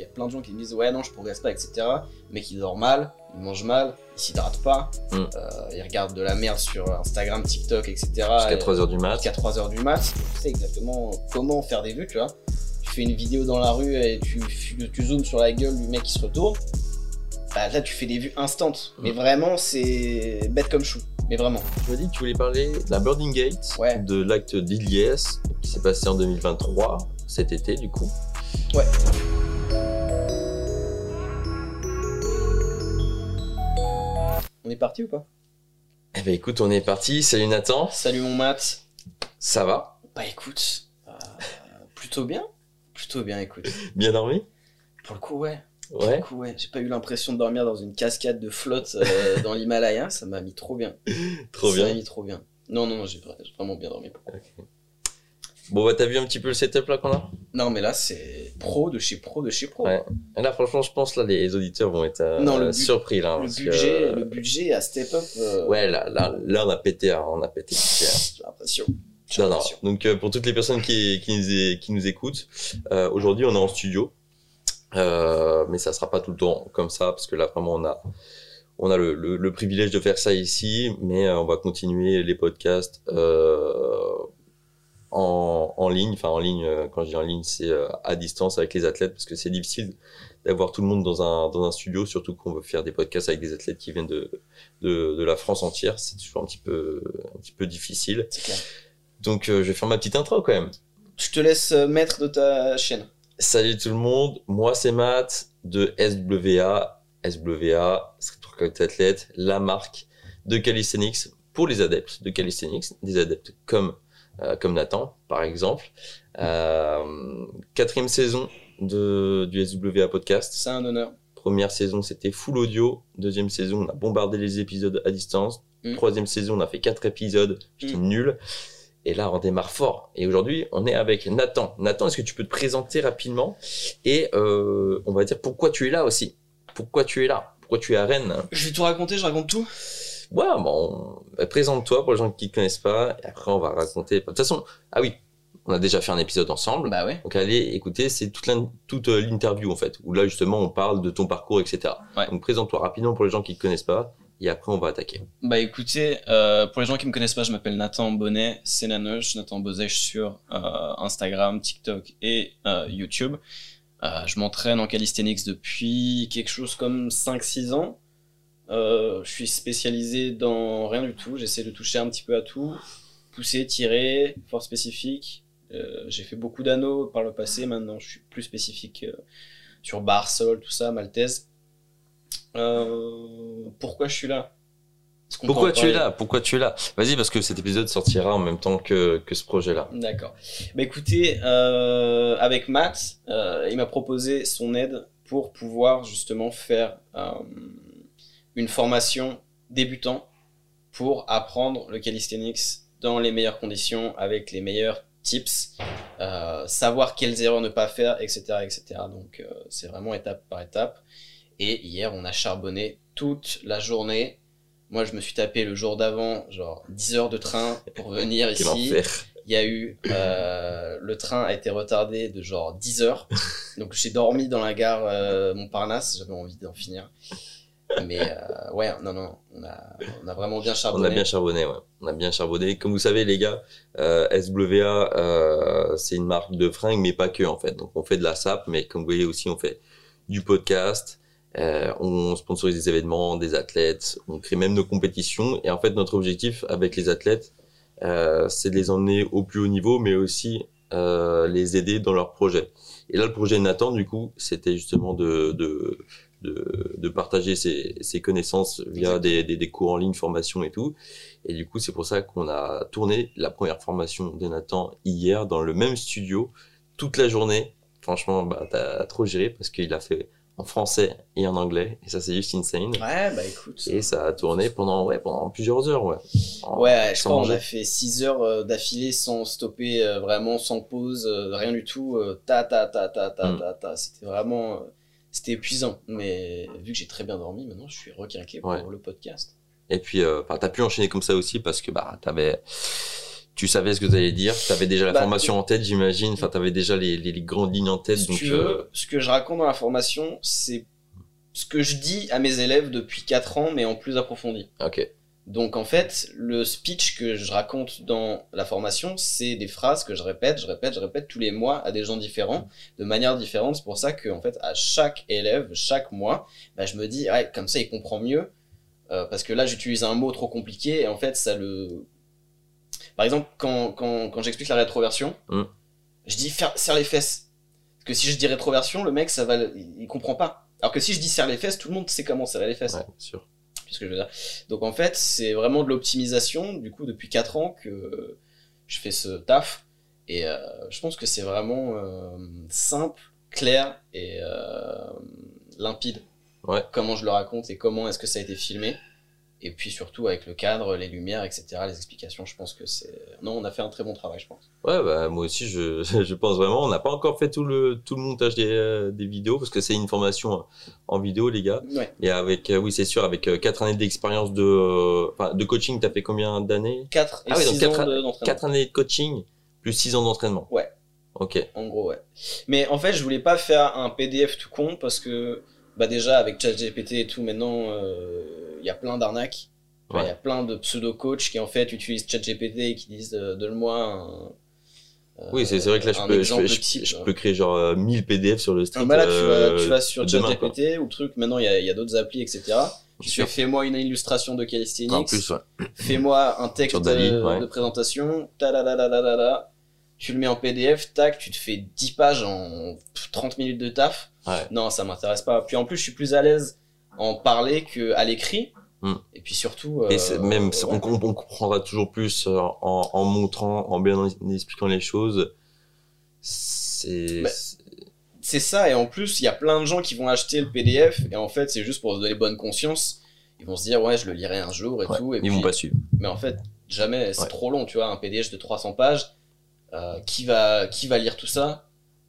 qu'il y a plein de gens qui me disent ouais non je progresse pas etc. Mais qui dort mal, il mange mal, il s'hydrate pas, Mm. euh, il regarde de la merde sur Instagram, TikTok etc. Jusqu'à Et- 3h du mat. jusqu'à 3h du mat, tu sais exactement comment faire des vues, tu vois. Tu fais une vidéo dans la rue et tu, tu zoomes sur la gueule du mec qui se retourne. Bah là, tu fais des vues instantes. Mais Mm. vraiment, c'est bête comme chou. Mais vraiment. Tu m'as dit que tu voulais parler de la Birding Gate, Ouais. de l'acte d'Iliès, qui s'est passé en 2023, cet été du coup. Ouais. On est parti ou pas? Eh ben écoute, on est parti. Salut Nathan, Salut mon mat. ça va? Bah écoute, euh, plutôt bien. Plutôt bien, écoute. Bien dormi? Pour le coup, ouais. Pour le Ouais, coup, ouais. J'ai pas eu l'impression de dormir dans une cascade de flotte euh, dans l'Himalaya. Ça m'a mis trop bien. trop Ça m'a bien. mis trop bien. Non, non, non, j'ai vraiment bien dormi. Bon bah t'as vu un petit peu le setup là qu'on a Non, mais là, c'est pro de chez pro de chez pro. Ouais. Et Là franchement je pense là les auditeurs vont être euh, Non, le bu- surpris là. Le parce que, budget, euh, le budget à step up. euh, Ouais là, là, là on a pété, hein, on a pété. hein. J'ai l'impression. Non, non. Donc euh, pour toutes les personnes qui, qui, nous, é- qui nous écoutent, aujourd'hui on est en studio, Euh, mais ça sera pas tout le temps comme ça parce que là vraiment on a on a le, le, le privilège de faire ça ici, mais on va continuer les podcasts euh, en, en ligne. Enfin en ligne, euh, quand je dis en ligne, c'est euh, à distance avec les athlètes parce que c'est difficile d'avoir tout le monde dans un dans un studio, surtout qu'on veut faire des podcasts avec des athlètes qui viennent de de, de la France entière. C'est toujours un petit peu un petit peu difficile. Clair. Donc euh, je vais faire ma petite intro quand même. Je te laisse maître de ta chaîne. Salut tout le monde, moi c'est Matt de SWA. SWA, Street Workout Athlete, la marque de calisthenics pour les adeptes de calisthenics, des adeptes comme euh, comme Nathan par exemple. Euh, quatrième saison de du SWA podcast. C'est un honneur. Première saison c'était full audio, deuxième saison on a bombardé les épisodes à distance. Mm. Troisième saison on a fait quatre épisodes, j'étais Mm. nul. Et là, on démarre fort. Et aujourd'hui, on est avec Nathan. Nathan, est-ce que tu peux te présenter rapidement? Et euh, on va dire pourquoi tu es là aussi Pourquoi tu es là? Pourquoi tu es à Rennes? Je vais tout raconter, je raconte tout. Ouais, bon, présente-toi pour les gens qui ne connaissent pas. Et après, on va raconter. De toute façon, ah oui, on a déjà fait un épisode ensemble. Bah ouais. Donc allez écouter, c'est toute euh, l'interview en fait, où là justement on parle de ton parcours, etc. Ouais. Donc présente-toi rapidement pour les gens qui ne connaissent pas, et après on va attaquer. Bah écoutez, euh, pour les gens qui me connaissent pas, je m'appelle Nathan Bonnet, c'est Nanoche, Nathan Bozèche sur euh, Instagram, TikTok et euh, YouTube. Je m'entraîne en calisthenics depuis quelque chose comme 5-6 ans. Euh, je suis spécialisé dans rien du tout, j'essaie de toucher un petit peu à tout. Pousser, tirer, force spécifique. Euh, j'ai fait beaucoup d'anneaux par le passé, maintenant je suis plus spécifique euh, sur barre, sol, tout ça, maltaise. Pourquoi je suis là? Pourquoi tu es là? Pourquoi tu es là? Vas-y parce que cet épisode sortira en même temps que, que ce projet-là. D'accord. Bah écoutez, euh, avec Matt, euh, il m'a proposé son aide pour pouvoir justement faire euh, une formation débutant pour apprendre le calisthenics dans les meilleures conditions, avec les meilleurs tips, euh, savoir quelles erreurs ne pas faire, etc. etc. Donc euh, c'est vraiment étape par étape. Et hier, on a charbonné toute la journée. Moi, je me suis tapé le jour d'avant, genre 10 heures de train pour venir ici. Il y a eu euh, le train a été retardé de genre 10 heures. Donc j'ai dormi dans la gare Montparnasse, j'avais envie d'en finir. Mais euh, ouais, non non, on a on a vraiment bien On charbonné. a bien charbonné, ouais. On a bien charbonné. Comme vous savez, les gars, euh, SWA, euh, c'est une marque de fringues, mais pas que, en fait. Donc, on fait de la SAP, mais comme vous voyez aussi, on fait du podcast, euh, on sponsorise des événements, des athlètes, on crée même nos compétitions. Et en fait, notre objectif avec les athlètes, euh, c'est de les emmener au plus haut niveau, mais aussi euh, les aider dans leurs projets. Et là, le projet Nathan, du coup, c'était justement de, de, de, de partager ses, ses connaissances via des, des, des cours en ligne, formation et tout. Et du coup, c'est pour ça qu'on a tourné la première formation de Nathan hier dans le même studio, toute la journée. Franchement, bah, t'as trop géré parce qu'il a fait en français et en anglais. Et ça, c'est juste insane. Ouais, bah écoute. Et ça a tourné pendant, ouais, pendant plusieurs heures, ouais. En- Ouais, je crois qu'on a fait 6 heures euh, d'affilée sans stopper, euh, vraiment sans pause, euh, rien du tout. euh, ta ta ta ta ta Mm. ta ta. C'était vraiment. C'était épuisant. Mais vu que j'ai très bien dormi, maintenant je suis requinqué pour Ouais. le podcast. Et puis, euh, enfin, t'as pu enchaîner comme ça aussi parce que bah, t'avais, tu savais ce que tu allais dire, tu avais déjà la Bah, formation en tête, j'imagine. Enfin, tu avais déjà les, les, les grandes lignes en tête. Si donc, tu euh, ce que je raconte dans la formation, c'est ce que je dis à mes élèves depuis 4 ans, mais en plus approfondi. ok. Donc en fait, le speech que je raconte dans la formation, c'est des phrases que je répète, je répète, je répète tous les mois à des gens différents, de manière différente. C'est pour ça que en fait, à chaque élève, chaque mois, bah, je me dis, comme ça, il comprend mieux. Euh, parce que là, j'utilise un mot trop compliqué et en fait, ça le. Par exemple, quand, quand, quand j'explique la rétroversion, Mm. je dis faire, serre les fesses. Parce que si je dis rétroversion, le mec, ça va, il il comprend pas. Alors que si je dis serre les fesses, tout le monde sait comment serrer les fesses Ouais, sûr. Ce que je veux dire. Donc en fait, c'est vraiment de l'optimisation, du coup, depuis 4 ans que je fais ce taf. Et euh, je pense que c'est vraiment euh, simple, clair et euh, limpide. Ouais. Comment je le raconte et comment est-ce que ça a été filmé. Et puis surtout avec le cadre, les lumières, etc., les explications, je pense que c'est... Non, on a fait un très bon travail, je pense. Ouais, bah, moi aussi, je, je pense vraiment. On n'a pas encore fait tout le, tout le montage des, euh, des vidéos parce que c'est une formation en vidéo, les gars. Ouais. Et avec, euh, oui, c'est sûr, avec euh, quatre années d'expérience de, euh, de coaching, t'as fait combien d'années? 4 et Ah oui, donc 6 quatre- ans de- d'entraînement. Quatre années de coaching plus six ans d'entraînement. Ouais. Ok. En gros, ouais. Mais en fait, je voulais pas faire un PDF tout con parce que, bah déjà, avec ChatGPT et tout, maintenant, euh, il y a plein d'arnaques. Il Ouais. y a plein de pseudo-coachs qui, en fait, utilisent ChatGPT et qui disent euh, Donne-moi un. euh, Oui, c'est vrai que là, je peux, je, exemple peux, je, type, je peux créer genre euh, 1000 PDF sur le. Ah, bah là, tu, euh, vas, tu vas sur. ChatGPT ou le truc, maintenant, il y a, d'autres applis, etc. Tu Fais-moi une illustration de calisthenics. Ouais. Fais-moi un texte Sur Dali, euh, ouais. de présentation, ta tu le mets en PDF, tac, tu te fais 10 pages en 30 minutes de taf. Ouais. Non, ça m'intéresse pas. Puis en plus, je suis plus à l'aise en parler qu'à l'écrit. Hmm. Et puis surtout. Et euh, même, ouais. on, comprendra toujours plus euh, en, en montrant, en bien en expliquant les choses. C'est. Bah, C'est ça, et en plus, il y a plein de gens qui vont acheter le PDF, et en fait, c'est juste pour se donner bonne conscience. Ils vont se dire, ouais, je le lirai un jour et ouais, tout. Et ils puis... vont pas suivre. Mais en fait, jamais, c'est Ouais. trop long, tu vois, un PDF de 300 pages. euh, qui, va, qui va lire tout ça?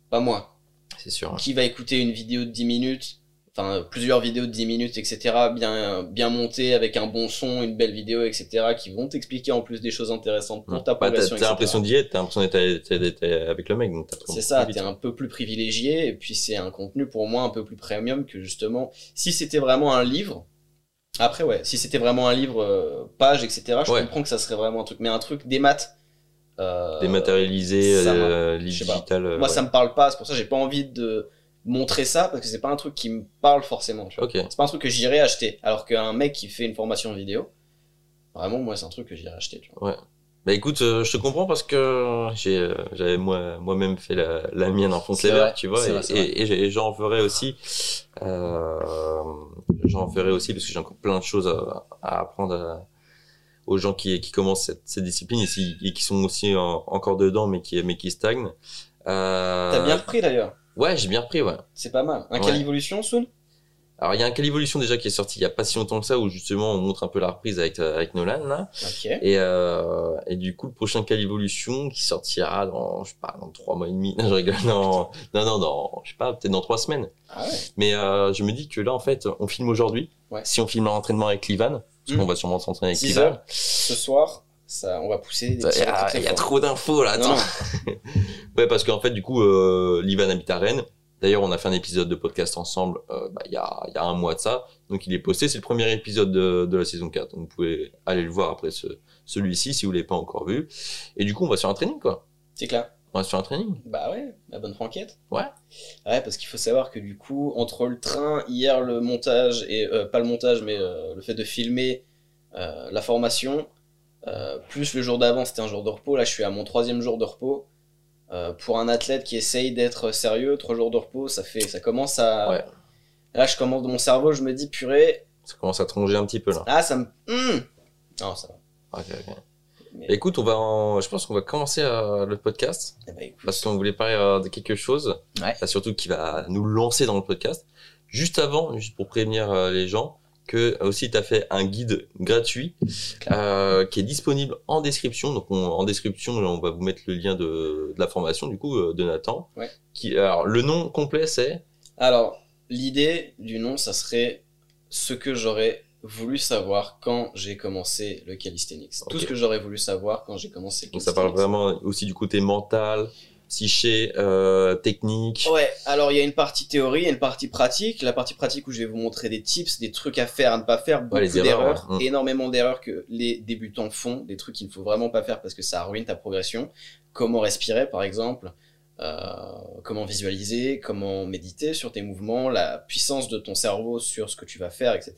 Pas moi. C'est sûr. qui va écouter une vidéo de 10 minutes, enfin plusieurs vidéos de 10 minutes, etc., bien, bien montées avec un bon son, une belle vidéo, etc., qui vont t'expliquer en plus des choses intéressantes pour ta Bah, t'as progression, t'as etc. l'impression d'y être, t'as l'impression d'être avec le mec. donc t'as C'est ça, t'es un peu plus privilégié, et puis c'est un contenu pour moi un peu plus premium que justement, si c'était vraiment un livre, après ouais, si c'était vraiment un livre, euh, page, etc., je Ouais. comprends que ça serait vraiment un truc, mais un truc des maths, euh, Dématérialisé, euh, digital. euh, moi ouais. ça me parle pas, c'est pour ça que j'ai pas envie de montrer ça, parce que c'est pas un truc qui me parle forcément, tu vois. Ok. C'est pas un truc que j'irais acheter. Alors qu'un mec qui fait une formation vidéo, vraiment, moi, c'est un truc que j'irais acheter. Tu vois. Bah écoute, euh, je te comprends parce que j'ai, euh, j'avais moi, moi-même fait la, la mienne en sévère, vrai, tu vois, et, vrai, j'en ferai aussi, euh, j'en ferai aussi parce que j'ai encore plein de choses à, à apprendre à- aux gens qui, qui commencent cette, cette discipline et, si- et qui sont aussi en- encore dedans mais qui, mais qui stagnent. Euh, T'as bien repris d'ailleurs. Ouais, j'ai bien repris, ouais. C'est pas mal. Un Ouais. Calivolution, Soon Alors il y a un Calivolution déjà qui est sorti il y a pas si longtemps que ça où justement on montre un peu la reprise avec, euh, avec Nolan là. Ok. Et, euh, et du coup, le prochain Calivolution qui sortira dans, je sais pas, dans trois mois et demi. Non, je rigole. Non, non, non, je sais pas, peut-être dans trois semaines. Ah ouais. Mais euh, je me dis que là, en fait, on filme aujourd'hui. Ouais. Si on filme un entraînement avec Livan, parce qu'on va sûrement s'entraîner avec 6 Livan. Ce soir, ça, on va pousser Il y a, y a trop d'infos là. Attends. ouais, parce qu'en fait, du coup, euh, Livan habite à Rennes. D'ailleurs, on a fait un épisode de podcast ensemble euh, bah, il y, a, il y a un mois de ça. Donc, il est posté. C'est le premier épisode de, de la saison 4. Donc, vous pouvez aller le voir après ce, celui-ci si vous l'avez pas encore vu. Et du coup, on va sur un training, quoi. C'est clair. On va sur un training. Bah ouais, la bonne franquette. Ouais. Ouais, parce qu'il faut savoir que du coup, entre le train, hier, le montage, et euh, pas le montage, mais euh, le fait de filmer la formation, euh, plus le jour d'avant, c'était un jour de repos. Là, je suis à mon troisième jour de repos. Euh, pour un athlète qui essaye d'être sérieux, trois jours de repos, ça fait, ça commence à. Ouais. Là, je commence dans mon cerveau, je me dis purée, Ça commence à tronger un petit peu là. ah, ça me. Hum non, ça va. Ok, ok. Mais- Écoute, on va en- je pense qu'on va commencer euh, le podcast Eh ben, écoute. parce qu'on voulait parler euh, de quelque chose, Ouais. euh, surtout qui va nous lancer dans le podcast. Juste avant, juste pour prévenir euh, les gens, que aussi tu as fait un guide gratuit euh, qui est disponible en description. Donc on- en description, on va vous mettre le lien de, de la formation du coup euh, de Nathan. Ouais. Qui, alors le nom complet c'est? Alors, l'idée du nom, ça serait ce que j'aurais voulu savoir quand j'ai commencé le calisthenics. Tout ce que j'aurais voulu savoir quand j'ai commencé le Donc ça parle vraiment aussi du côté mental, psyché, euh, technique. Ouais, alors il y a une partie théorie, a une partie pratique. La partie pratique où je vais vous montrer des tips, des trucs à faire, à ne pas faire, beaucoup d'erreurs, ouais. Énormément d'erreurs que les débutants font, des trucs qu'il ne faut vraiment pas faire parce que ça ruine ta progression. Comment respirer par exemple, euh, comment visualiser, comment méditer sur tes mouvements, la puissance de ton cerveau sur ce que tu vas faire, etc.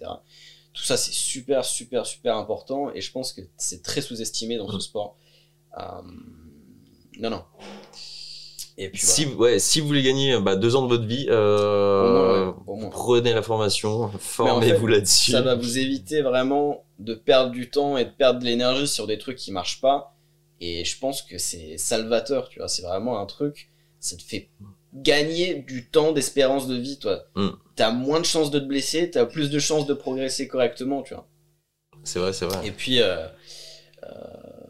Tout ça c'est super, super, super important et je pense que c'est très sous-estimé dans ce Mm. sport. Euh, Non, non. Et puis Si, ouais, si vous voulez gagner bah, deux ans de votre vie, euh, moins, ouais, prenez la formation, formez-vous fait, là-dessus. ça va vous éviter vraiment de perdre du temps et de perdre de l'énergie sur des trucs qui marchent pas. Et je pense que c'est salvateur, tu vois. C'est vraiment un truc, ça te fait gagner du temps d'espérance de vie, toi. Mm. T'as moins de chances de te blesser, t'as plus de chances de progresser correctement, tu vois. C'est vrai, c'est vrai. Et puis, euh,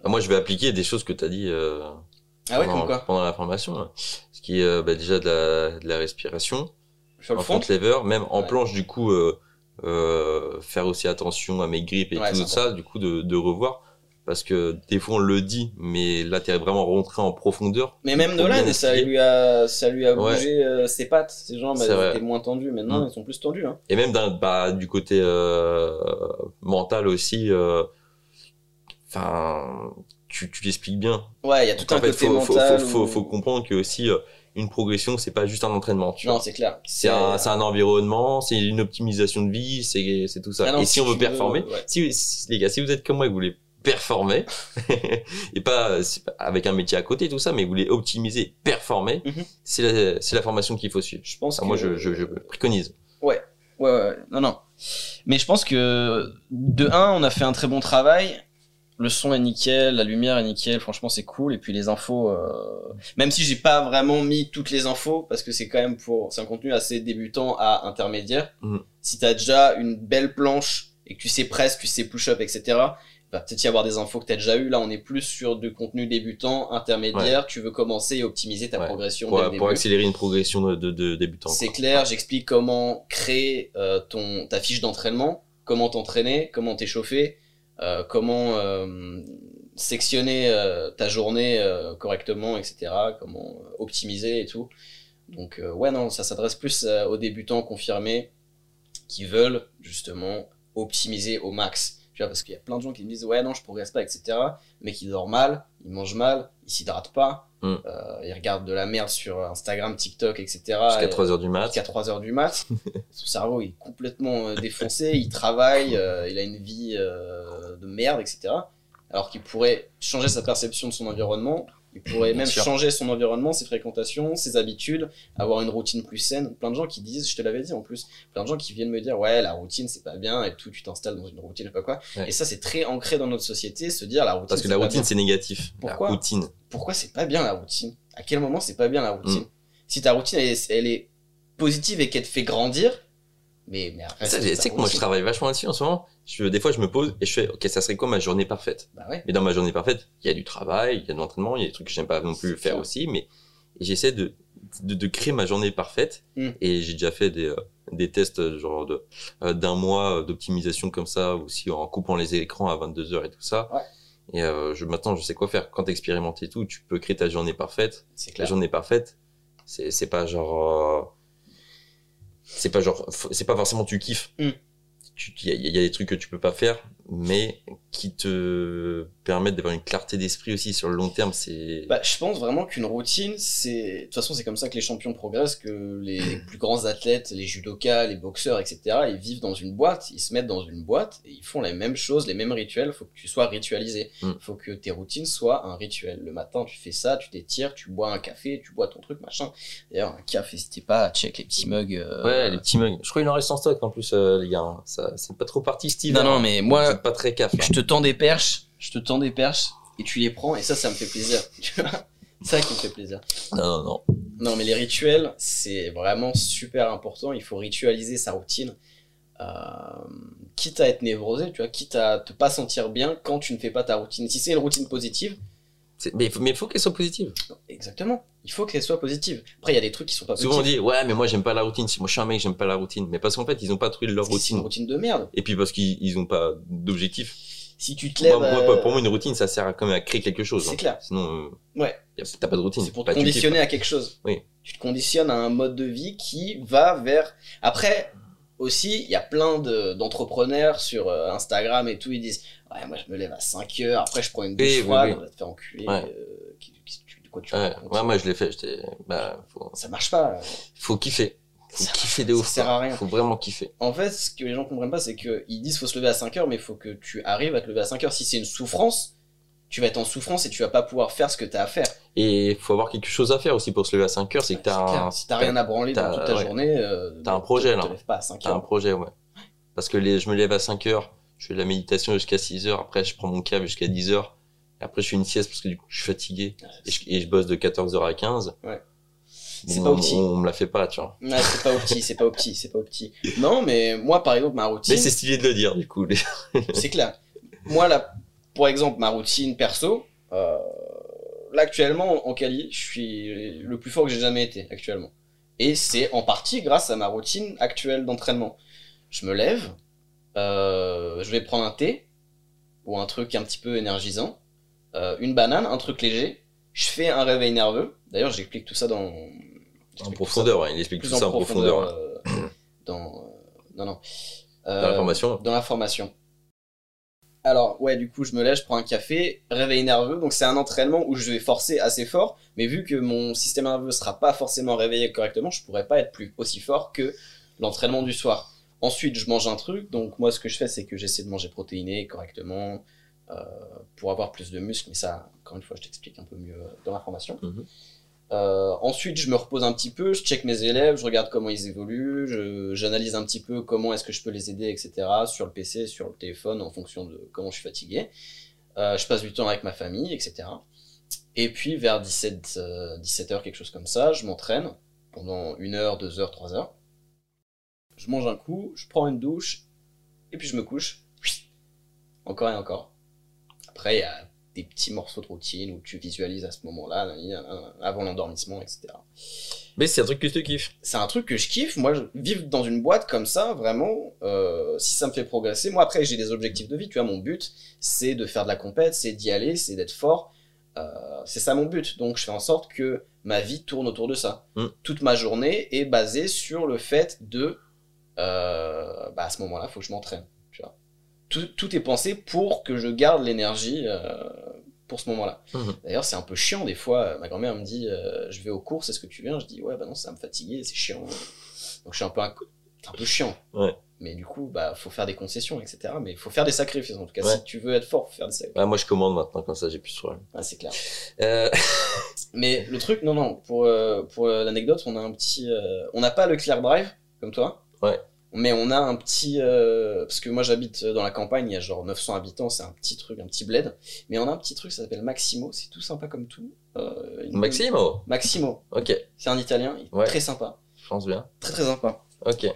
Moi, je vais appliquer des choses que tu as dit euh, ah ouais, pendant, comme quoi pendant la formation. hein. Ce qui est euh, bah, déjà de la, de la respiration, Sur le front lever, même en Ouais. planche, du coup, euh, euh, faire aussi attention à mes grippes et Ouais, tout ça, du coup, de, de revoir. Parce que des fois, on le dit, mais là, t'es vraiment rentré en profondeur. Mais même Nolan, ça lui a, ça lui a Ouais. bougé euh, ses pattes. Ses jambes elles étaient moins tendues. Maintenant, Mm. elles sont plus tendues. Hein. Et même bah, du côté mental aussi, enfin, tu, tu l'expliques bien. Ouais, il y a tout en un fait, côté faut, mental. faut, faut, où- faut comprendre que aussi euh, une progression, c'est pas juste un entraînement. Tu Non, c'est clair. C'est un, environnement, c'est une optimisation de vie, c'est, tout ça. Ah non, et si, on veut veux- performer, ouais. si, si- les gars, si vous êtes comme moi et que vous voulez performer, et pas avec un métier à côté, tout ça, mais vous voulez optimiser, performer, Mhm. c'est la, formation qu'il faut suivre. Je pense que... Moi, je, je, je préconise. Ouais, ouais, ouais, non, non. Mais je pense que de un, on a fait un très bon travail. Le son est nickel, la lumière est nickel, franchement c'est cool. Et puis les infos, euh, même si j'ai pas vraiment mis toutes les infos, parce que c'est quand même pour, c'est un contenu assez débutant à intermédiaire. Mhm. Si t'as déjà une belle planche et que tu sais presse, tu sais push-up, etc. Il va peut-être y avoir des infos que t'as déjà eu. Là, on est plus sur du contenu débutant, intermédiaire. Tu veux commencer et optimiser ta Ouais. progression Pour, dès le pour début. accélérer une progression de, de, de débutant. C'est clair, j'explique comment créer euh, ton ta fiche d'entraînement, comment t'entraîner, comment t'échauffer, euh, comment euh, sectionner euh, ta journée correctement, etc. Comment optimiser et tout. Donc ouais non, ça s'adresse plus aux débutants confirmés qui veulent justement optimiser au max. Tu vois, parce qu'il y a plein de gens qui me disent ouais non je progresse pas, etc. Mais qui dorment mal, ils mangent mal, ils s'hydratent pas, Mm. euh, ils regardent de la merde sur Instagram, TikTok, etc. Jusqu'à Et- 3 heures du mat. jusqu'à 3 heures du mat. Son cerveau est complètement euh, défoncé, il travaille, euh, il a une vie euh, de merde, etc. Alors qu'il pourrait changer sa perception de son environnement, il pourrait Bien même sûr. changer son environnement, ses fréquentations, ses habitudes, avoir une routine plus saine. Plein de gens qui disent, je te l'avais dit en plus, plein de gens qui viennent me dire, ouais, la routine c'est pas bien et tout, tu t'installes dans une routine, pas quoi. Ouais. Et ça c'est très ancré dans notre société, se dire la routine. Parce que c'est la routine, c'est négatif. Pourquoi La routine. pourquoi c'est pas bien la routine? À quel moment c'est pas bien la Mm. routine? Si ta routine elle est positive et qu'elle te fait grandir, mais, mais après, Ça, Tu sais que moi, je travaille vachement là-dessus en ce moment. Je, des fois, je me pose et je fais, ok, ça serait quoi ma journée parfaite? Bah ouais. Mais dans ma journée parfaite, il y a du travail, il y a de l'entraînement, il y a des trucs que j'aime pas non plus faire aussi, mais j'essaie de, de, de créer ma journée parfaite. Mm. Et j'ai déjà fait des, euh, des tests euh, genre de euh, d'un mois d'optimisation comme ça, aussi en coupant les écrans à 22 heures et tout ça. Ouais. Et euh, je, maintenant, je sais quoi faire. Quand t'expérimentes et tout, tu peux créer ta journée parfaite. La journée parfaite, c'est pas genre, c'est pas genre, c'est pas forcément tu kiffes. Mm. Tu- Il y, a- il y a des trucs que tu peux pas faire, mais qui te permettent d'avoir une clarté d'esprit aussi sur le long terme. C'est Bah, je pense vraiment qu'une routine, c'est. De toute façon, c'est comme ça que les champions progressent, que les plus grands athlètes, les judokas, les boxeurs, etc., ils vivent dans une boîte, ils se mettent dans une boîte et ils font les mêmes choses, les mêmes rituels. Faut que tu sois ritualisé. Mm. Faut que tes routines soient un rituel. Le matin, tu fais ça, tu t'étires, tu bois un café, tu bois ton truc, machin. D'ailleurs, un café, n'hésitez pas à check les petits mugs. euh, ouais, les petits mugs. Je crois qu'il en reste en stock en plus, euh, les gars. hein. Ça, c'est pas trop parti, Steve. Non, hein. non, mais moi, Pas très caf. hein. je te tends des perches, je te tends des perches et tu les prends et ça, ça me fait plaisir. Tu vois C'est ça qui me fait plaisir. Non, non, non. Non, mais les rituels, c'est vraiment super important. Il faut ritualiser sa routine. Euh, quitte à être névrosé, tu vois, quitte à te pas sentir bien quand tu ne fais pas ta routine. Si c'est une routine positive, Mais il faut, mais il faut qu'elle soit positive. Exactement. Il faut qu'elle soit positive. Après, il y a des trucs qui sont pas Souvent on positifs. dit ouais mais moi j'aime pas la routine. Si moi je suis un mec j'aime pas la routine. Mais parce qu'en fait ils ont pas trouvé leur C'est une routine. routine de merde. Et puis parce qu'ils ils ont pas d'objectif. Si tu te lèves. Moi, moi, euh, pour moi une routine ça sert à, quand même à créer quelque chose. c'est hein. clair. Sinon euh, Ouais. t'as pas de routine. C'est pour te conditionner à quelque chose. Oui. Tu te conditionnes à un mode de vie qui va vers. Après, aussi, il y a plein de- d'entrepreneurs sur euh, Instagram et tout, ils disent Ouais, moi je me lève à 5 heures, après je prends une douche Oui, froide, oui. on va te faire enculer. Ouais. euh, qui- qui- tu- de quoi tu. Ouais, ouais, moi je l'ai fait. J'étais bah faut, Ça marche pas. faut kiffer. Faut Ça- kiffer de ça ouf. sert quoi. à rien. Faut vraiment kiffer. En fait, ce que les gens comprennent pas, c'est qu'ils disent faut se lever à 5 heures, mais il faut que tu arrives à te lever à 5 heures. Si c'est une souffrance, tu vas être en souffrance et tu vas pas pouvoir faire ce que tu as à faire. Et faut avoir quelque chose à faire aussi pour se lever à 5 heures. C'est que clair. un, Si t'as rien à branler dans toute ta ouais. journée, euh, T'as un te- projet, te là. lève pas à 5 T'as un heures. projet, ouais. Parce que les, je me lève à 5 heures, je fais de la méditation jusqu'à 6 heures, après je prends mon câble jusqu'à 10 heures, et après je fais une sieste parce que du coup je suis fatigué, et je, et je bosse de 14 heures à 15. Ouais. C'est pas on, opti. on me la fait pas, tu vois. Ouais, c'est pas opti, c'est pas opti, c'est pas opti. Non, mais moi, par exemple, ma routine, Mais c'est stylé de le dire, du coup. c'est clair. Moi, là, pour exemple, ma routine perso, euh, là, actuellement, en Cali, je suis le plus fort que j'ai jamais été, actuellement. Et c'est en partie grâce à ma routine actuelle d'entraînement. Je me lève, je vais prendre un thé, ou un truc un petit peu énergisant, euh, une banane, un truc léger, je fais un réveil nerveux. D'ailleurs, j'explique tout ça dans... En ça profondeur, il explique tout ça en profondeur, profondeur. euh, dans euh, non non. Euh, Dans la formation. dans la formation. Alors ouais du coup je me lève je prends un café réveil nerveux. Donc c'est un entraînement où je vais forcer assez fort. Mais vu que mon système nerveux sera pas forcément réveillé correctement je pourrais pas être plus aussi fort que l'entraînement du soir ensuite je mange un truc donc moi ce que je fais c'est que j'essaie de manger protéiné correctement euh, pour avoir plus de muscles mais ça encore une fois je t'explique un peu mieux euh, dans la formation Mhm. euh, ensuite, je me repose un petit peu, je check mes élèves, je regarde comment ils évoluent, j'analyse un petit peu comment est-ce que je peux les aider, etc. sur le PC, sur le téléphone, en fonction de comment je suis fatigué. Euh, je passe du temps avec ma famille, etc. Et puis, vers 17, euh, 17h, quelque chose comme ça, je m'entraîne pendant une heure, deux heures, trois heures. Je mange un coup, je prends une douche, et puis je me couche. Encore et encore. Après, il y a des petits morceaux de routine où tu visualises à ce moment-là, avant l'endormissement, etc. Mais c'est un truc que je te kiffe. C'est un truc que je kiffe. Moi, je, vivre dans une boîte comme ça, vraiment, euh, si ça me fait progresser. Moi, après, j'ai des objectifs de vie. Tu vois, mon but, c'est de faire de la compète, c'est d'y aller, c'est d'être fort. Euh, c'est ça mon but. Donc, je fais en sorte que ma vie tourne autour de ça. Mm. Toute ma journée est basée sur le fait de, euh, bah, à ce moment-là, faut que je m'entraîne. Tu vois. Tout, tout est pensé pour que je garde l'énergie euh, pour ce moment-là. Mhm. D'ailleurs, c'est un peu chiant des fois. Ma grand-mère me dit, euh, je vais aux courses, est-ce que tu viens? Je dis, ouais, bah non, ça va me fatiguer, c'est chiant. Donc, je suis un peu, un, un peu chiant. Ouais. Mais du coup, bah, faut faire des concessions, etc. Mais il faut faire des sacrifices. En tout cas, Ouais. si tu veux être fort, faut faire des sacrifices. Ah, moi, je commande maintenant, comme ça, j'ai plus de problème. Ah, c'est clair. Euh, Mais le truc, non, non, pour, pour l'anecdote, on a un petit. on n'a pas le Clear Drive, comme toi. Ouais. Mais on a un petit. euh, parce que moi, j'habite dans la campagne, il y a genre 900 habitants, c'est un petit truc, un petit bled. Mais on a un petit truc, ça s'appelle Maximo, c'est tout sympa comme tout. Euh, une- Maximo? Maximo, Ok, c'est un italien, il est Ouais. très sympa. je pense bien. Très très sympa. Ok.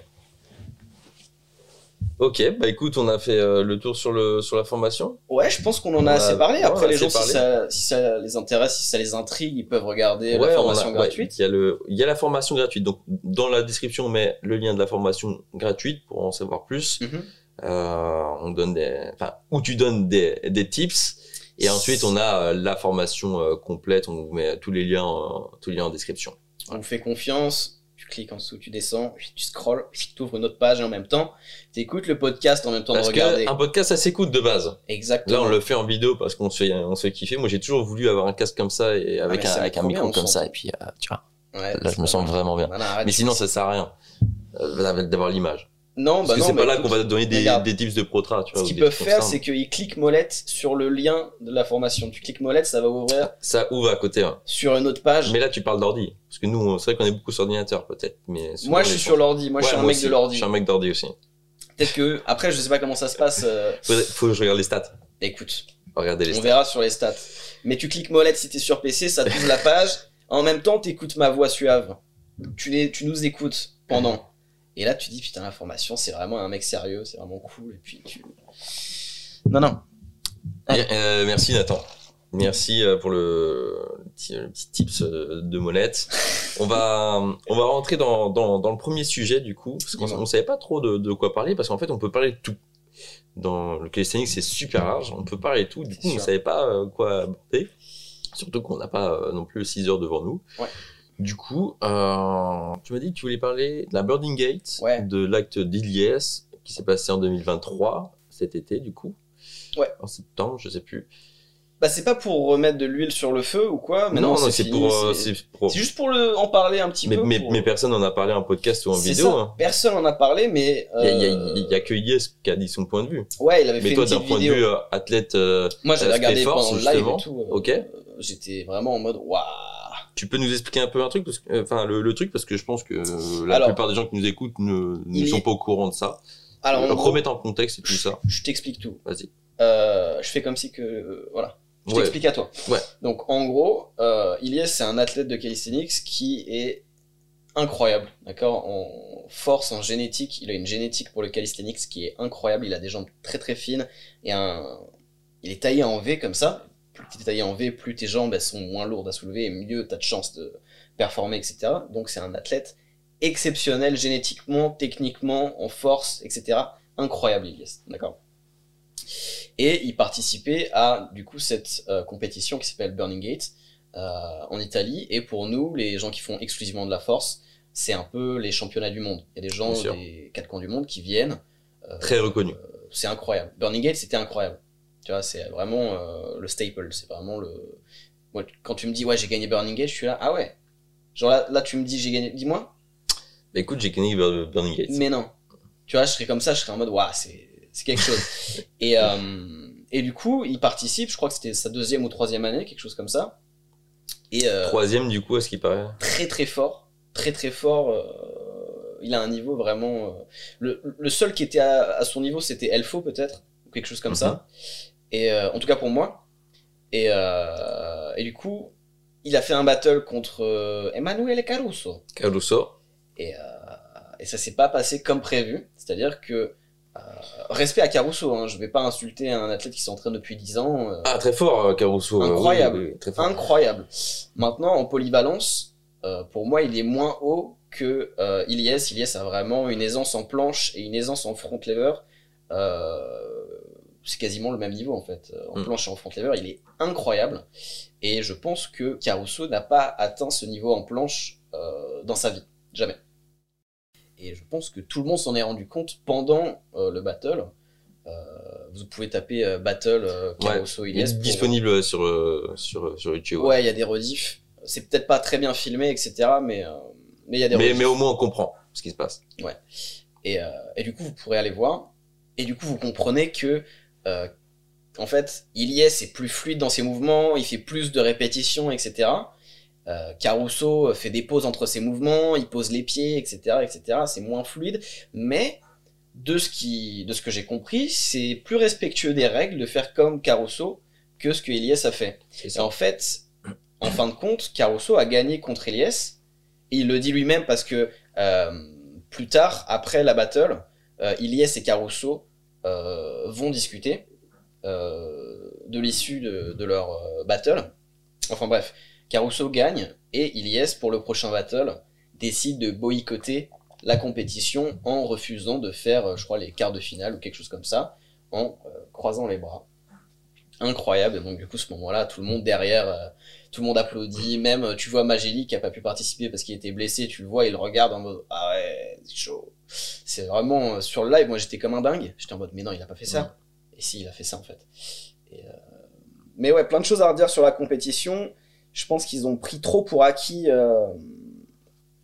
Ok, bah écoute, on a fait euh, le tour sur, le, sur la formation. Ouais, je pense qu'on en a a- assez parlé. ouais, Après, les gens, si ça, si ça les intéresse, si ça les intrigue, ils peuvent regarder Ouais, la on formation a- ouais, gratuite. Il y, a le, il y a la formation gratuite. Donc, dans la description, on met le lien de la formation gratuite pour en savoir plus. Mhm. Euh, on donne des, enfin, où tu donnes des, des tips. Et ensuite, on a euh, la formation complète. On vous met tous les liens, tous les liens en description. On vous fait confiance. Tu cliques en dessous, tu descends, tu scrolls, tu ouvres une autre page et en même temps, tu écoutes le podcast en même temps Parce de regarder. qu'un podcast, ça s'écoute de base. Exactement. Là, on le fait en vidéo parce qu'on se fait, on se fait kiffer. Moi, j'ai toujours voulu avoir un casque comme ça et avec, Ah, mais un, avec un micro bien, comme ça. Et puis, euh, tu vois, Ouais, là, je me sens vraiment bien. Voilà. Mais sinon, ça sert à rien euh, d'avoir l'image. Non, Parce bah que c'est pas là qu'on va donner des, regarde. des tips de protra, tu vois. Ce qu'ils peuvent faire, c'est qu'ils cliquent molette sur le lien de la formation. Tu cliques molette, ça va ouvrir Ça ouvre à côté. hein. sur une autre page. Mais là, tu parles d'ordi. Parce que nous, c'est vrai qu'on est beaucoup sur ordinateur, peut-être. Mais Moi, je suis sur l'ordi. Moi, je suis un mec aussi. de l'ordi. Je suis un mec d'ordi aussi. Peut-être que, après, je sais pas comment ça se passe. euh, Faut que je regarde les stats. Écoute, Regardez les on stats. verra sur les stats. Mais tu cliques molette si t'es sur PC, ça t'ouvre la page. En même temps, t'écoutes ma voix suave. Tu, les, tu nous écoutes pendant. Et là, tu dis, putain, la formation, c'est vraiment un mec sérieux, c'est vraiment cool. Et puis, tu. Non, non. Euh, merci, Nathan. Merci euh, pour le, le petit, le petit tips de, de Monette. On va, on va rentrer dans, dans, dans le premier sujet du coup, parce qu'on on savait pas trop de, de quoi parler, parce qu'en fait on peut parler de tout. Dans le calisthenics c'est super large, on peut parler de tout, du coup on sûr. savait pas euh, quoi aborder, surtout qu'on n'a pas euh, non plus 6 heures devant nous. Ouais. Du coup, euh, tu m'as dit que tu voulais parler de la Birding Gate, Ouais. de l'acte d'Iliès qui s'est passé en 2023, cet été du coup. Ouais. En septembre, je sais plus. Bah, c'est pas pour remettre de l'huile sur le feu ou quoi, mais non, non, non, c'est pour, euh, c'est- pour- c'est juste pour le, en parler un petit mais, peu. mais, pour- mais personne n'en a parlé en podcast ou en vidéo. ça, hein. Personne en a parlé, mais. Il y, a- y a- euh, y a que Yes qui a dit son point de vue. Ouais, il avait Mais fait toi, une d'un petite point vidéo. de vue euh, athlète, euh, Moi, j'avais euh, regardé Spayforce, pendant le live et tout. Ok. J'étais vraiment en mode waouh. Tu peux nous expliquer un peu un truc, parce que, euh, enfin le, le truc, parce que je pense que euh, la Alors, plupart des gens qui nous écoutent ne, sont est- pas au courant de ça. Alors, gros, remettre en contexte et tout ça. je t'explique tout. Vas-y. Euh, je fais comme si que. euh, voilà. Je Ouais. t'explique à toi. Ouais. Donc, en gros, euh, Ilyes, c'est un athlète de calisthenics qui est incroyable, d'accord? En force, en génétique, il a une génétique pour le calisthenics qui est incroyable. Il a des jambes très très fines et un. Il est taillé en V comme ça. Plus tu es taillé en V, plus tes jambes elles sont moins lourdes à soulever et mieux tu as de chances de performer, etc. Donc, c'est un athlète exceptionnel génétiquement, techniquement, en force, etc. Incroyable, Ilyes, d'accord et il participait à du coup cette euh, compétition qui s'appelle Burning Gate euh, en Italie. Et pour nous, les gens qui font exclusivement de la force, c'est un peu les championnats du monde. Il y a des gens des quatre coins du monde qui viennent. Euh, Très reconnu. c'est incroyable. Burning Gate, c'était incroyable. Tu vois, c'est vraiment euh, le staple. C'est vraiment le. Moi, quand tu me dis ouais, j'ai gagné Burning Gate, je suis là, ah ouais. Genre là, là tu me dis j'ai gagné. Dis-moi. Bah, écoute, j'ai gagné Bur- Burning Gates. Mais non. Tu vois, je serais comme ça, je serais en mode, waouh, c'est c'est quelque chose. et, euh, et du coup, il participe, je crois que c'était sa deuxième ou troisième année, quelque chose comme ça. Et euh, Troisième, du coup, à ce qui paraît. très très fort, très très fort. il a un niveau vraiment. euh, le, le seul qui était à, à son niveau, c'était Elfo peut-être, ou quelque chose comme ça. Et euh, en tout cas pour moi. Et, euh, et du coup, il a fait un battle contre euh, Emanuele Caruso. Caruso. Et, et ça s'est pas passé comme prévu. C'est-à-dire que, respect à Caruso, hein, je vais pas insulter un athlète qui s'entraîne depuis 10 ans. euh, Ah, très fort, Caruso. Incroyable. oui, oui, très fort. incroyable. Maintenant, en polyvalence, euh, pour moi, il est moins haut que euh, Ilyes. Ilyes a vraiment une aisance en planche et une aisance en front lever. C'est quasiment le même niveau en fait. Euh, En Mm. planche et en front lever, il est incroyable. Et je pense que Caruso n'a pas atteint ce niveau en planche euh, dans sa vie. Jamais. Et je pense que tout le monde s'en est rendu compte pendant euh, le battle. Euh, vous pouvez taper battle Caruso Il est disponible sur, sur, sur YouTube. Ouais, il y a des rediffs. C'est peut-être pas très bien filmé, etc. Mais mais il y a des Mais, mais au moins, on comprend ce qui se passe. Et, euh, et du coup, vous pourrez aller voir. Et du coup, vous comprenez que, euh, en fait, Ilyes est plus fluide dans ses mouvements, il fait plus de répétitions, etc. Euh, Caruso fait des pauses entre ses mouvements, il pose les pieds, etc., etc. C'est moins fluide, mais de ce qui, de ce que j'ai compris, c'est plus respectueux des règles de faire comme Caruso que ce que Ilyes a fait. Et en fait, en fin de compte, Caruso a gagné contre Elias. Et il le dit lui-même parce que euh, plus tard, après la battle, euh, Ilyes et Caruso vont discuter euh, de l'issue de, leur euh, battle. Enfin bref, Caruso gagne et Ilyes, pour le prochain battle, décide de boycotter la compétition en refusant de faire, euh, je crois, les quarts de finale ou quelque chose comme ça, en euh, croisant les bras. Incroyable, et donc du coup, ce moment-là, tout le monde derrière, euh, tout le monde applaudit, même euh, tu vois Magéli qui a pas pu participer parce qu'il était blessé, tu le vois, il regarde en mode ah ouais, c'est chaud. C'est vraiment euh, sur le live, moi j'étais comme un dingue, j'étais en mode mais non, il a pas fait ça. Et si, il a fait ça en fait. Et, euh, Mais ouais, plein de choses à redire sur la compétition. Je pense qu'ils ont pris trop pour acquis euh,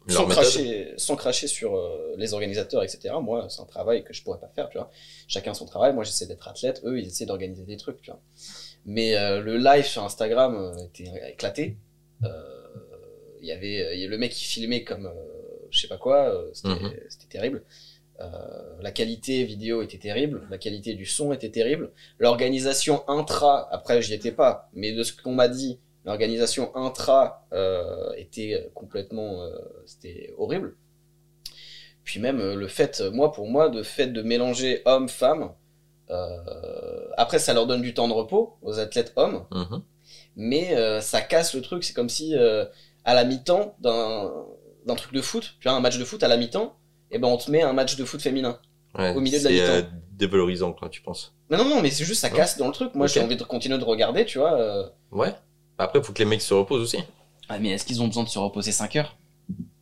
sans, cracher, sans cracher sur euh, les organisateurs, etc. Moi, c'est un travail que je pourrais pas faire, tu vois. Chacun son travail. Moi, j'essaie d'être athlète. Eux, ils essaient d'organiser des trucs, tu vois. Mais euh, le live sur Instagram euh, était éclaté. Euh, Il y avait il y a le mec qui filmait comme euh, je sais pas quoi. euh, C'était Mhm. c'était terrible. Euh, la qualité vidéo était terrible, la qualité du son était terrible, l'organisation intra, après j'y étais pas, mais de ce qu'on m'a dit, l'organisation intra euh, était complètement, euh, c'était horrible. Puis même euh, le fait, moi pour moi, de fait de mélanger hommes-femmes, euh, après ça leur donne du temps de repos aux athlètes hommes, Mhm. mais euh, ça casse le truc. C'est comme si euh, à la mi-temps d'un d'un truc de foot, tu vois, un match de foot à la mi-temps, et ben on te met un match de foot féminin. Ouais, Au milieu de la c'est, mi-temps. euh, dévalorisant, quoi, tu penses. Non, non, non, mais c'est juste ça Ouais. casse dans le truc. Moi, j'ai envie de continuer de regarder, tu vois. euh. Ouais. Après, faut que les mecs se reposent aussi. Ah, mais est-ce qu'ils ont besoin de se reposer 5 heures?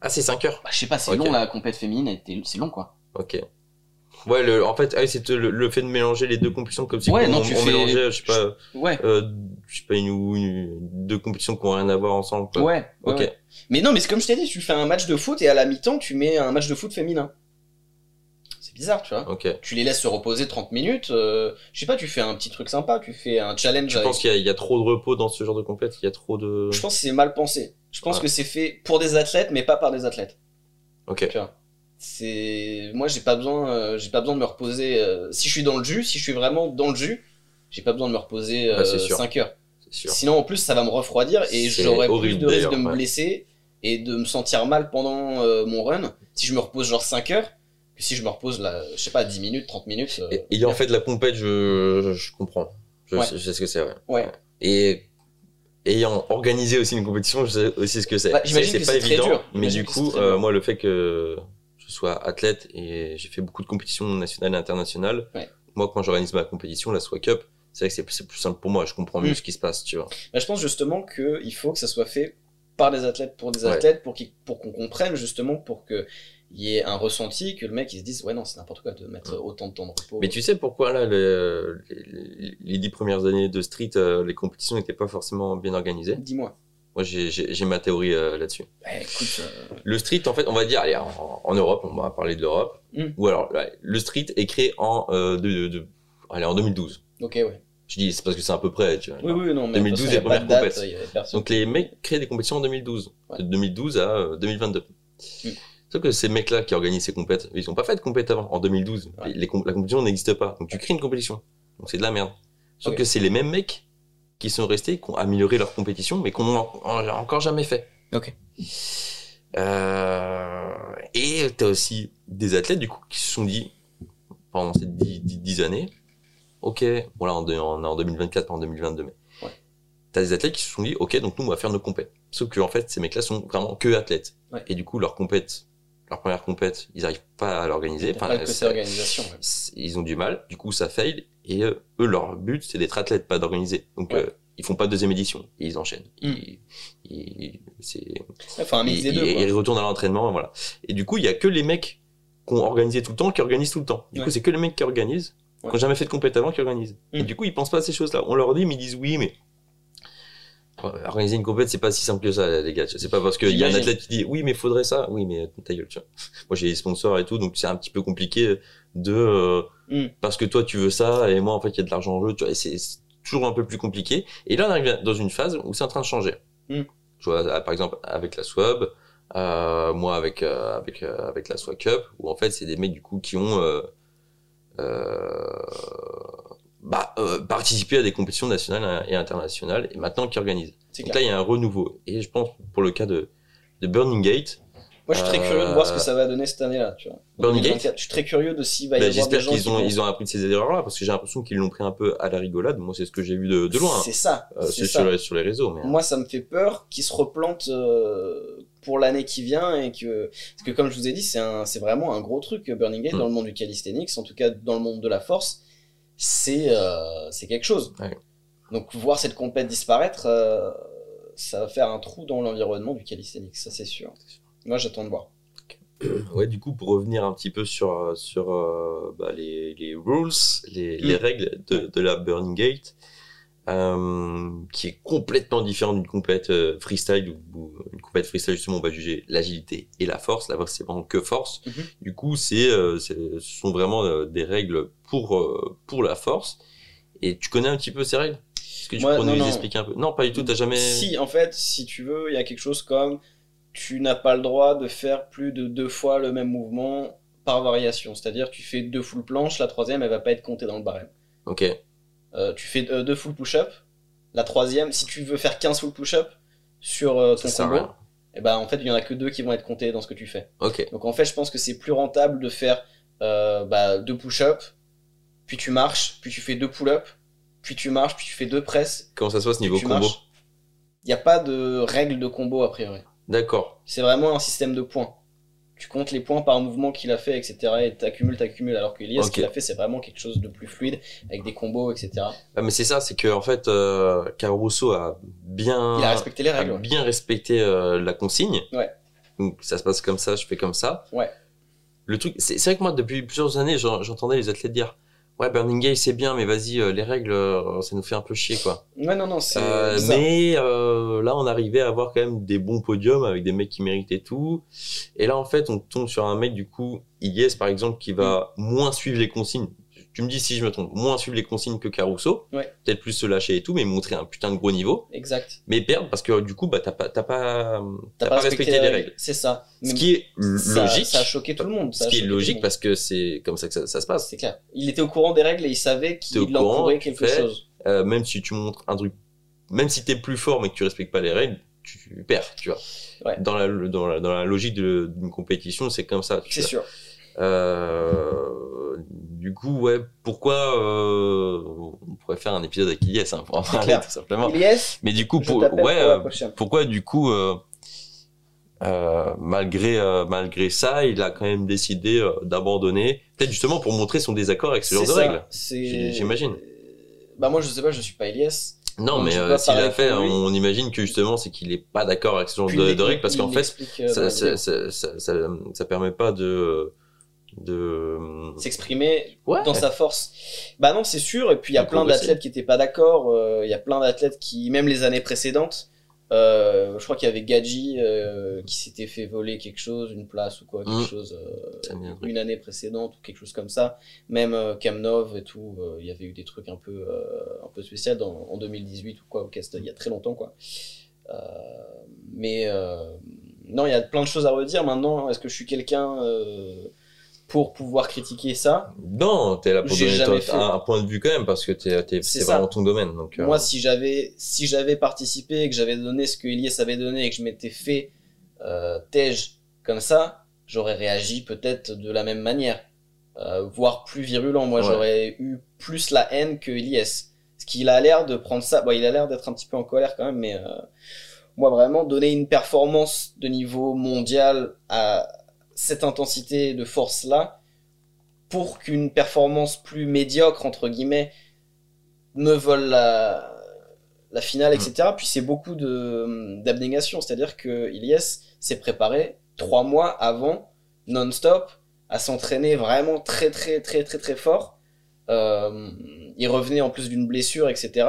Ah, c'est 5 heures. Bah, je sais pas, c'est long la compète féminine, c'est long quoi. Ok. Ouais, le, en fait, ah, c'est le, le fait de mélanger les deux compétitions comme si Ouais, on, non, on tu fais- mélangeait, je sais pas, Ouais. euh, je sais pas, une ou une, deux compétitions qui ont rien à voir ensemble. Quoi. Ouais, ouais, Ok. Mais non, mais c'est comme je t'ai dit, tu fais un match de foot et à la mi-temps, tu mets un match de foot féminin. C'est bizarre, tu vois. Ok. Tu les laisses se reposer 30 minutes, euh, je sais pas, tu fais un petit truc sympa, tu fais un challenge. Je avec- pense qu'il y, y a trop de repos dans ce genre de compète, il y a trop de. Je pense que c'est mal pensé. Je pense Ouais. que c'est fait pour des athlètes, mais pas par des athlètes. Ok. Tu vois. C'est moi, j'ai pas besoin, euh, j'ai pas besoin de me reposer. euh, Si je suis dans le jus, si je suis vraiment dans le jus, j'ai pas besoin de me reposer sûr. 5 heures. C'est sûr. Sinon, en plus, ça va me refroidir et j'aurai plus de risque de me ouais. blesser et de me sentir mal pendant euh, mon run si je me repose genre 5 heures que si je me repose là, je sais pas, 10 minutes, 30 minutes. euh, Et, ayant fait de la compète, je, je, comprends. Je, Ouais. sais, je sais ce que c'est, ouais. Ouais. Et ayant organisé aussi une compétition, je sais aussi ce que c'est. Bah, C'est j'imagine que pas c'est très évident, dur. mais du coup, euh, moi, le fait que je sois athlète et j'ai fait beaucoup de compétitions nationales et internationales, Ouais. moi, quand j'organise ma compétition, la SWA Cup, c'est vrai que c'est- plus simple pour moi. Je comprends mieux Mm. ce qui se passe, tu vois. Bah, je pense justement qu'il faut que ça soit fait par des athlètes pour des Ouais. athlètes pour qu'ils- pour qu'on comprenne justement pour que il y ait un ressenti que le mec il se dise ouais non c'est n'importe quoi de mettre autant de temps de repos. Mais tu sais pourquoi là, le- les, les- les dix premières années de street, euh, les compétitions n'étaient pas forcément bien organisées? Dis-moi. Moi, j'ai- ma théorie euh, là-dessus. Bah, euh, Le street, en fait, on va dire, allez, en, en Europe, on va parler de l'Europe. Mm. Ou alors, le street est créé en, euh, de, de- de- allez, en 2012. ok ouais. Je dis, c'est parce que c'est à peu près, tu vois. Oui oui non mais 2012, parce qu'il y a les premières personne. Donc les mecs créent des compétitions en 2012. Ouais. De 2012 à euh, 2022. Mm. Sauf que ces mecs-là qui organisent ces compètes, ils ont pas fait de compète avant. En 2012, Ouais. les, les com- la compétition n'existe pas. Donc tu crées une compétition. Donc c'est de la merde. Sauf que c'est les mêmes mecs qui sont restés, qui ont amélioré leur compétition, mais qu'on n'a encore jamais fait. Ok. Euh, et t'as aussi des athlètes du coup qui se sont dit pendant ces 10, 10, 10 années, ok, voilà, on est en, en 2024, pas en 2022, mais t'as des athlètes qui se sont dit, ok, donc nous on va faire nos compètes. Sauf que en fait, ces mecs-là sont vraiment que athlètes. Ouais. Et du coup, leur compète, leur première compète, ils arrivent pas à l'organiser. Enfin, organisation. ouais. ils ont du mal, du coup ça fail, et euh, eux, leur but c'est d'être athlète, pas d'organiser. Donc Ouais. euh, ils font pas de deuxième édition, ils enchaînent. Mm. Ils, ils- c'est- Enfin un mix ils, des deux ils- quoi. ils retournent à l'entraînement, voilà. Et du coup, il y a que les mecs qui ont organisé tout le temps qui organisent tout le temps. Du Ouais. coup, c'est que les mecs qui organisent, qui Ouais. ont jamais fait de compète avant, qui organisent. Et Mm. du coup, ils pensent pas à ces choses-là. On leur dit, mais ils disent oui, mais organiser une compète, c'est pas si simple que ça, les gars. C'est pas parce qu'il y a un athlète qui dit oui, mais faudrait ça. Oui, mais ta gueule, tu vois. Moi, j'ai des sponsors et tout, donc c'est un petit peu compliqué de euh, Mm. parce que toi tu veux ça et moi en fait il y a de l'argent en jeu. Tu vois, c'est toujours un peu plus compliqué. Et là, on arrive dans une phase où c'est en train de changer. Mm. Je vois, par exemple, avec la Swab, euh, moi avec euh, avec euh, avec la Swab Cup, où en fait c'est des mecs du coup qui ont euh, euh, bah, euh, participé à des compétitions nationales et internationales et maintenant qui organisent. Donc clair. là, il y a un renouveau. Et je pense, pour le cas de, de Burning Gate, Moi, je suis très Euh, curieux de voir ce que ça va donner cette année-là, tu vois. En Burning 2024, Je suis très curieux de s'il va y bah, avoir des j'espère qu'ils qui ont, vont- ils ont appris de ces erreurs-là, parce que j'ai l'impression qu'ils l'ont pris un peu à la rigolade. Moi, c'est ce que j'ai vu de, de loin. hein. C'est ça. Euh, c'est sur, les- sur les réseaux. Mais, Moi, ça me fait peur qu'ils se replantent euh, pour l'année qui vient et que parce que comme je vous ai dit, c'est un, c'est vraiment un gros truc euh, Burning Gate Mm. dans le monde du calisthenics, en tout cas dans le monde de la force, c'est euh, c'est quelque chose. Ouais. Donc voir cette compète disparaître, euh, ça va faire un trou dans l'environnement du calisthenics, ça c'est sûr. Moi, j'attends de voir. Ouais, du coup, pour revenir un petit peu sur, euh, sur euh, bah, les, les rules, les, Mm. les règles de, de la Burning Gate, euh, qui est complètement différent d'une compète euh, freestyle, où, une compète freestyle, justement, on va juger l'agilité et la force. Là-bas, c'est vraiment que force. Mhm. Du coup, c'est, euh, c'est- ce sont vraiment euh, des règles pour, euh, pour la force. Et tu connais un petit peu ces règles? Est-ce que tu pourrais non, nous non. expliquer un peu? Non, pas du tout, t'as jamais... Si, en fait, si tu veux, il y a quelque chose comme tu n'as pas le droit de faire plus de deux fois le même mouvement par variation. C'est-à-dire, tu fais deux full planches, la troisième, elle va pas être comptée dans le barème. Ok, Euh, tu fais euh, deux full push-up, la troisième, si tu veux faire 15 full push-up sur euh, ton combo, et ben en fait, il y en a que deux qui vont être comptés dans ce que tu fais. Donc en fait, je pense que c'est plus rentable de faire euh, bah, deux push-up, puis tu marches, puis tu fais deux pull-up, puis tu marches, puis tu fais deux presses, comment ça se passe niveau combo. Il n'y a pas de règle de combo a priori. D'accord. C'est vraiment un système de points. Tu comptes les points par mouvement qu'il a fait, etc. Et t'accumules, t'accumules. Alors que Elias, ce Ok. qu'il a fait, c'est vraiment quelque chose de plus fluide, avec des combos, etc. Ah, mais c'est ça, c'est que en fait, euh, Caruso a bien, Il a respecté les a règles. ouais. bien respecté euh, la consigne. Ouais. Donc ça se passe comme ça, je fais comme ça. Ouais. Le truc, c'est vrai que moi depuis plusieurs années, j'en- j'entendais les athlètes dire, ouais Burning Gate c'est bien, mais vas-y euh, les règles, euh, ça nous fait un peu chier quoi. Ouais, non, non, c'est Euh, mais euh, là, on arrivait à avoir quand même des bons podiums avec des mecs qui méritaient tout. Et là, en fait, on tombe sur un mec, du coup, Ilyes, par exemple, qui va Mm. moins suivre les consignes. Tu me dis si je me trompe, moins suivre les consignes que Caruso. Ouais. Peut-être plus se lâcher et tout, mais montrer un putain de gros niveau. Exact. Mais perdre parce que du coup, bah, t'as pas, t'as pas, T'as pas respecté les règles. C'est ça. Ce qui est ça- logique. Ça a choqué tout le monde. ça Ce qui est logique parce que c'est comme ça que ça, ça se passe. C'est clair. Il était au courant des règles et il savait qu'il encourait quelque fais. chose. Euh, même si tu montres un truc, même si t'es plus fort mais que tu respectes pas les règles, tu perds, tu vois. Ouais. Dans la, dans la, dans la logique d'une compétition, c'est comme ça. C'est vois. Euh, du coup, ouais, pourquoi euh, on pourrait faire un épisode avec Ilyes, hein, pour en parler tout simplement. Ilyes, Mais du coup, pour, ouais, pour la euh, pourquoi du coup, euh, euh, malgré malgré ça, il a quand même décidé d'abandonner, peut-être justement pour montrer son désaccord avec ce genre de règles. j'imagine. Bah moi je sais pas, je suis pas Elias. Non, Donc, mais euh, s'il parler a fait, on imagine que justement c'est qu'il est pas d'accord avec ce genre Puis de, règles parce qu'en fait, la ça, ça, ça, ça permet pas de de s'exprimer ouais dans sa force. Bah non, c'est sûr. Et puis il y a plein d'athlètes qui étaient pas d'accord. euh, Il y a plein d'athlètes qui, même les années précédentes, euh, je crois qu'il y avait Gadji euh, qui s'était fait voler quelque chose, une place ou quoi, quelque Mm. chose, euh, une année précédente ou quelque chose comme ça. Même euh, Kamnov et tout, euh, il y avait eu des trucs un peu, euh, un peu spéciaux dans- en 2018 ou quoi, au Cast, il y a très longtemps quoi. Euh, mais euh, non, il y a plein de choses à redire maintenant. Est-ce que je suis quelqu'un euh, pour pouvoir critiquer ça Non, t'es là pour donner fait. un, un point de vue quand même parce que t'es, t'es, C'est vraiment ton domaine. Donc, euh, Moi, si j'avais si j'avais participé et que j'avais donné ce que Elias avait donné et que je m'étais fait euh, tège comme ça, j'aurais réagi peut-être de la même manière, euh, voire plus virulent. Moi, Ouais. j'aurais eu plus la haine que Elias. Parce qu'il a l'air de prendre ça. Bon, il a l'air d'être un petit peu en colère quand même, mais euh, moi, vraiment, donner une performance de niveau mondial à cette intensité de force-là, pour qu'une performance plus médiocre, entre guillemets, me vole la, la finale, Mm. etc. Puis c'est beaucoup de d'abnégation, c'est-à-dire que Ilyes s'est préparé trois mois avant, non-stop, à s'entraîner vraiment très très très très très fort. Euh, il revenait en plus d'une blessure, etc.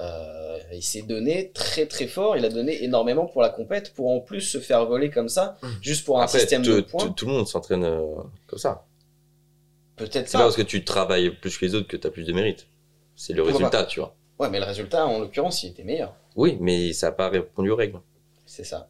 Euh, il s'est donné très très fort, il a donné énormément pour la compète, pour en plus se faire voler comme ça, Mm. juste pour un après, système de points. tout le monde s'entraîne euh, comme ça. Peut-être C'est pas parce que tu travailles plus que les autres que t'as plus de mérite. C'est le Pourquoi résultat, tu vois. Ouais, mais le résultat, en l'occurrence, il était meilleur. Oui, mais ça n'a pas répondu aux règles. C'est ça.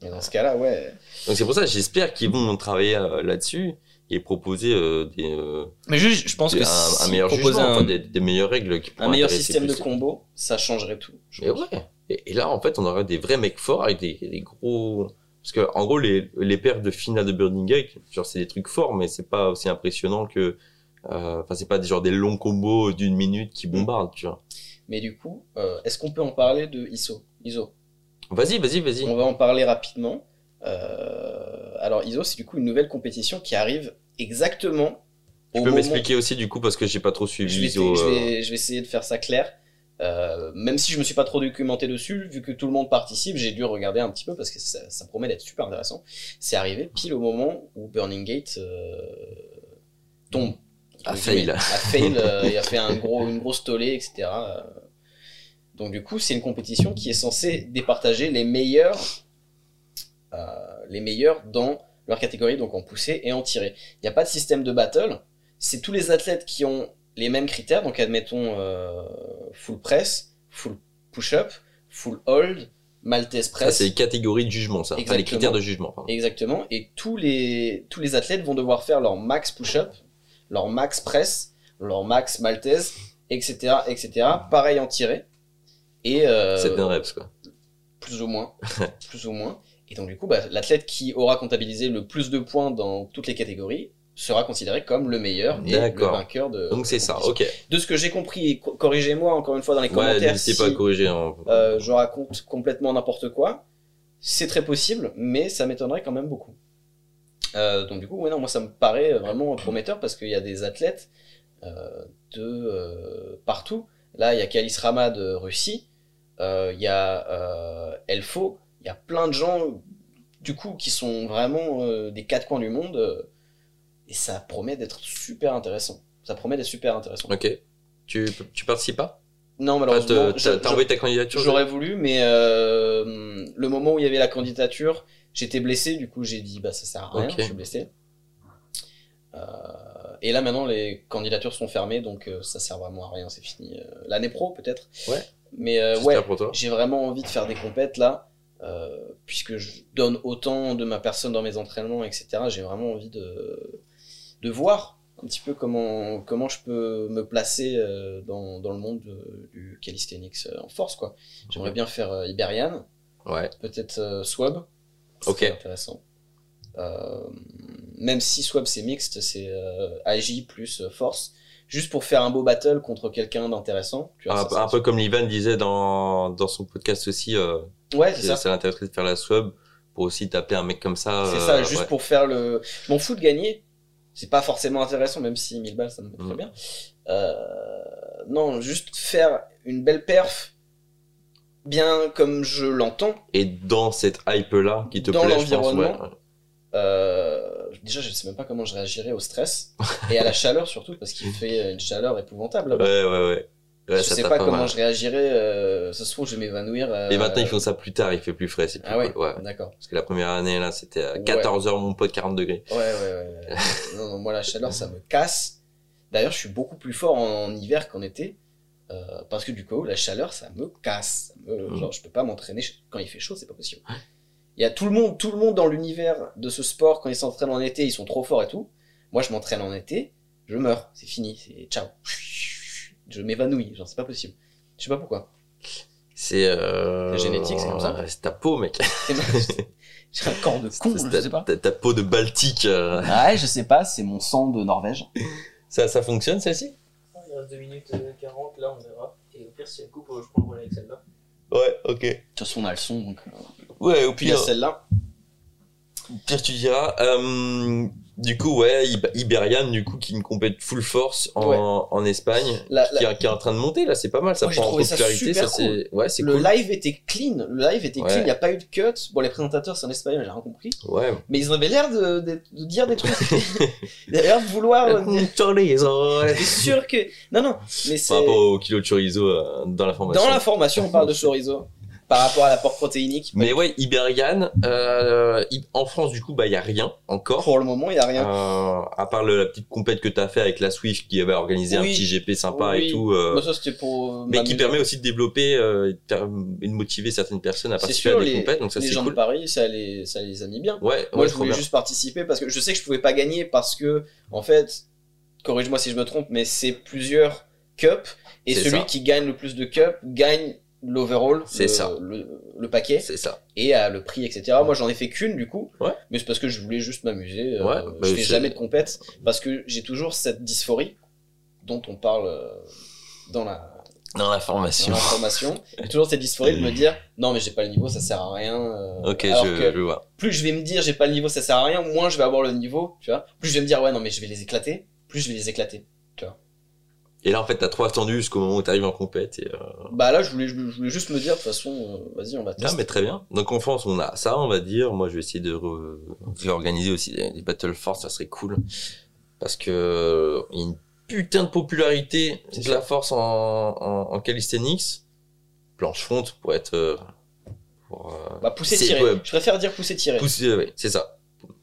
Et dans ce cas-là, ouais. Donc c'est pour ça, j'espère qu'ils vont travailler euh, là-dessus et proposer euh, des, euh, Mais juste, je pense des- que un, meilleur proposer jugement, un, enfin, des, des meilleures règles qui un meilleur système de combo, ça changerait tout. ouais. Et, et là, en fait, on aurait des vrais mecs forts avec des, des gros. Parce que, en gros, les, les paires de finale de Burning Gate, genre, c'est des trucs forts, mais c'est pas aussi impressionnant que. euh, Enfin, c'est pas des, genre des longs combos d'une minute qui bombardent, tu vois. Mais du coup, euh, est-ce qu'on peut en parler de ISO? ISO. Vas-y, vas-y, vas-y. On va en parler rapidement. Euh, alors ISO, c'est du coup une nouvelle compétition qui arrive exactement Tu au peux m'expliquer aussi, du coup, parce que j'ai pas trop je suivi vais, ISO. je, euh, vais, je vais essayer de faire ça clair. Euh, même si je me suis pas trop documenté dessus, vu que tout le monde participe, j'ai dû regarder un petit peu parce que ça, ça promet d'être super intéressant. C'est arrivé pile au moment où Burning Gate euh, tombe. A Donc, fail. A fail, euh, il a fait un gros, une grosse tollée, etc. Euh, Donc du coup, c'est une compétition qui est censée départager les meilleurs, euh, les meilleurs dans leur catégorie, donc en poussée et en tirée. Il n'y a pas de système de battle. C'est tous les athlètes qui ont les mêmes critères, donc admettons euh, full press, full push-up, full hold, Maltese press. c'est les catégories de jugement, ça. Enfin, les critères de jugement, pardon. Exactement. Et tous les, tous les athlètes vont devoir faire leur max push-up, leur max press, leur max maltaise, etc., etc. Pareil en tiré. Et euh, reps, quoi. plus ou moins, plus ou moins. Et donc du coup, bah, l'athlète qui aura comptabilisé le plus de points dans toutes les catégories sera considéré comme le meilleur et le vainqueur de. Donc c'est ça, ok. De ce que j'ai compris, corrigez-moi encore une fois dans les Ouais, commentaires n'hésitez si pas à corriger. hein. euh, je raconte complètement n'importe quoi. C'est très possible, mais ça m'étonnerait quand même beaucoup. Euh, donc du coup, ouais, non, moi ça me paraît vraiment prometteur parce qu'il y a des athlètes euh, de partout. Là, il y a Kalis Rama de Russie, il y a Elfo, il y a plein de gens du coup qui sont vraiment euh, des quatre coins du monde euh, et ça promet d'être super intéressant. Ça promet d'être super intéressant. Ok. Tu, tu participes pas? Non, Pas malheureusement, te- je- T'as t'as envoyé ta candidature J'aurais voulu, mais euh, le moment où il y avait la candidature, j'étais blessé, du coup j'ai dit bah ça sert à rien, Ok. je suis blessé. Euh, et là maintenant les candidatures sont fermées, donc euh, ça sert vraiment à rien, c'est fini. Euh, L'année pro peut-être. Ouais. Mais euh, J'espère ouais, pour toi. j'ai vraiment envie de faire des compètes là, euh, puisque je donne autant de ma personne dans mes entraînements, etc. J'ai vraiment envie de, de voir un petit peu comment, comment je peux me placer euh, dans, dans le monde de- du calisthenics euh, en force. quoi. J'aimerais bien faire Iberian, Ouais. peut-être Swab. Ok. intéressant. Euh, même si Swab c'est mixte, c'est euh, AJ plus force. Juste pour faire un beau battle contre quelqu'un d'intéressant. tu vois, Un, ça, ça- un peu comme Livan disait dans, dans son podcast aussi, euh, Ouais, c'est ça, ça. l'intéresserait de faire la sub pour aussi taper un mec comme ça. C'est euh, ça, juste ouais. pour faire le. Je m'en fous de gagner. C'est pas forcément intéressant, même si 1000 balles ça me met très Mm. bien. Euh, Non, juste faire une belle perf, bien comme je l'entends. Et dans cette hype-là qui te Dans plaît, je pense. Ouais. Euh, Déjà, je sais même pas comment je réagirais au stress et à la chaleur surtout, parce qu'il fait une chaleur épouvantable. là-bas. Ouais, ouais, ouais. Ouais, je sais pas pas comment mal. je réagirais. Euh... Ça se trouve, je vais m'évanouir. euh, Et maintenant, ils font ça plus tard, il fait plus frais, c'est plus Ah ouais, cool. ouais. d'accord. Parce que la première année, là, c'était à Ouais. 14h, mon pote, 40 degrés. Ouais, ouais, ouais. non, non, moi, la chaleur, ça me casse. D'ailleurs, je suis beaucoup plus fort en, en hiver qu'en été. euh, parce que du coup, la chaleur, ça me casse. Ça me- Mm. Genre, je peux pas m'entraîner quand il fait chaud, c'est pas possible. Il y a tout le monde, tout le monde dans l'univers de ce sport, quand ils s'entraînent en été, ils sont trop forts et tout. Moi, je m'entraîne en été, je meurs. C'est fini, c'est ciao. Je m'évanouis, genre, c'est pas possible. Je sais pas pourquoi. C'est euh... C'est génétique, c'est comme ça. C'est ta peau, mec. C'est ma- J'ai un corps de con, je ta, sais pas. ta- ta peau de Baltique. euh. Ouais, je sais pas, c'est mon sang de Norvège. Ça, ça fonctionne, celle-ci? Il reste 2 minutes euh, 40, là on verra. Et au pire, si elle coupe, euh, je prends le relais avec celle-là. Ouais, ok. De toute façon, on a le son, donc. Ouais, au Puis il y a pire, celle-là. pire tu diras. Euh, du coup, ouais, Ib- Iberian, du coup, qui me compète full force en, Ouais. en Espagne, La- qui, est- qui est en train de monter, là, c'est pas mal, ça Moi, prend en ça popularité, super ça c'est... Ouais, c'est Le cool. live était clean. Le live était clean. Il n'y a pas eu de cut. Bon, les présentateurs, c'est en espagnol, j'ai rien compris. Ouais. Mais ils avaient l'air de, de- de dire des trucs. ils avaient l'air de vouloir. euh, C'est sûr que. Non, non. Mais c'est. Par rapport au kilo de chorizo euh, dans la formation. Dans la formation, on parle de chorizo. Par rapport à l'apport protéinique. Mais ouais, Iberian, euh, en France, du coup, bah, il y a rien encore. Pour le moment, il n'y a rien. Euh, à part le- la petite compète que t'as fait avec la Swift qui avait organisé un petit GP sympa Oui. et tout. euh, ça, pour. mais qui permet aussi de développer et de motiver certaines personnes à participer sûr, à des les, compètes, donc ça les gens cool. de Paris, ça les, ça les a mis bien. Ouais, Moi, ouais, je voulais juste participer parce que je sais que je pouvais pas gagner parce que, en fait, corrige-moi si je me trompe, mais c'est plusieurs cups et celui ça. qui gagne le plus de cups gagne l'overall, C'est le, ça. le, le paquet C'est ça. et à le prix, etc. Moi, j'en ai fait qu'une du coup, Ouais. mais c'est parce que je voulais juste m'amuser. euh, bah, je fais jamais de compète parce que j'ai toujours cette dysphorie dont on parle euh, dans la Dans la dans formation. la formation. J'ai toujours cette dysphorie de me dire non mais j'ai pas le niveau, ça sert à rien. euh, Ok, alors je, que je vois. plus je vais me dire j'ai pas le niveau, ça sert à rien, moins je vais avoir le niveau, tu vois. Plus je vais me dire ouais non mais je vais les éclater, plus je vais les éclater. Et là, en fait, t'as trop attendu jusqu'au moment où t'arrives en compète. Et, euh... Bah là je voulais je voulais juste me dire de toute façon euh, vas-y on va Ah, tester. mais très bien. Donc en France, on a ça, on va dire. Moi, je vais essayer de re- réorganiser aussi des, Battle Force, ça serait cool. Parce que euh, il y a une putain de popularité de la force en, en, en calisthenics. Planche fonte pour être... euh, pour, euh, Bah pousser c'est- tirer. ouais, Je préfère dire pousser tirer. Pousser, ouais, c'est ça.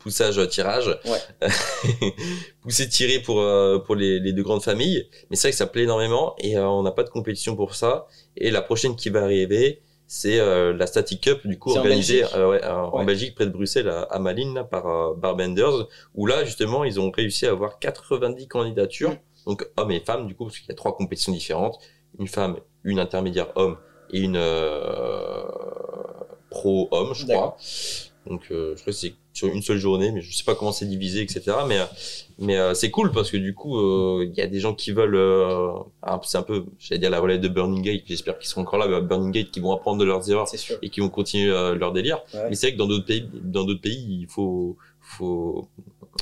Poussage, tirage. Ouais. Pousser, tirer pour, euh, pour les, les deux grandes familles. Mais c'est vrai que ça plaît énormément et euh, on n'a pas de compétition pour ça. Et la prochaine qui va arriver, c'est euh, la Static Cup, du coup, en organisée Belgique euh, ouais, euh, en. Belgique, près de Bruxelles, à, à Malines, là, par Barbenders, où là, justement, ils ont réussi à avoir 90 candidatures. Donc, hommes et femmes, du coup, parce qu'il y a trois compétitions différentes. Une femme, une intermédiaire homme et une pro homme, je crois. Donc, je crois que c'est sur une seule journée, mais je sais pas comment c'est divisé, etc. Mais, euh, mais euh, c'est cool parce que du coup, euh, il y a des gens qui veulent, euh, un- c'est un peu, j'allais dire la relève de Burning Gate, j'espère qu'ils seront encore là, mais Burning Gate, qui vont apprendre de leurs erreurs et qui vont continuer euh, leur délire. Ouais. Mais c'est vrai que dans d'autres pays, dans d'autres pays, il faut, faut,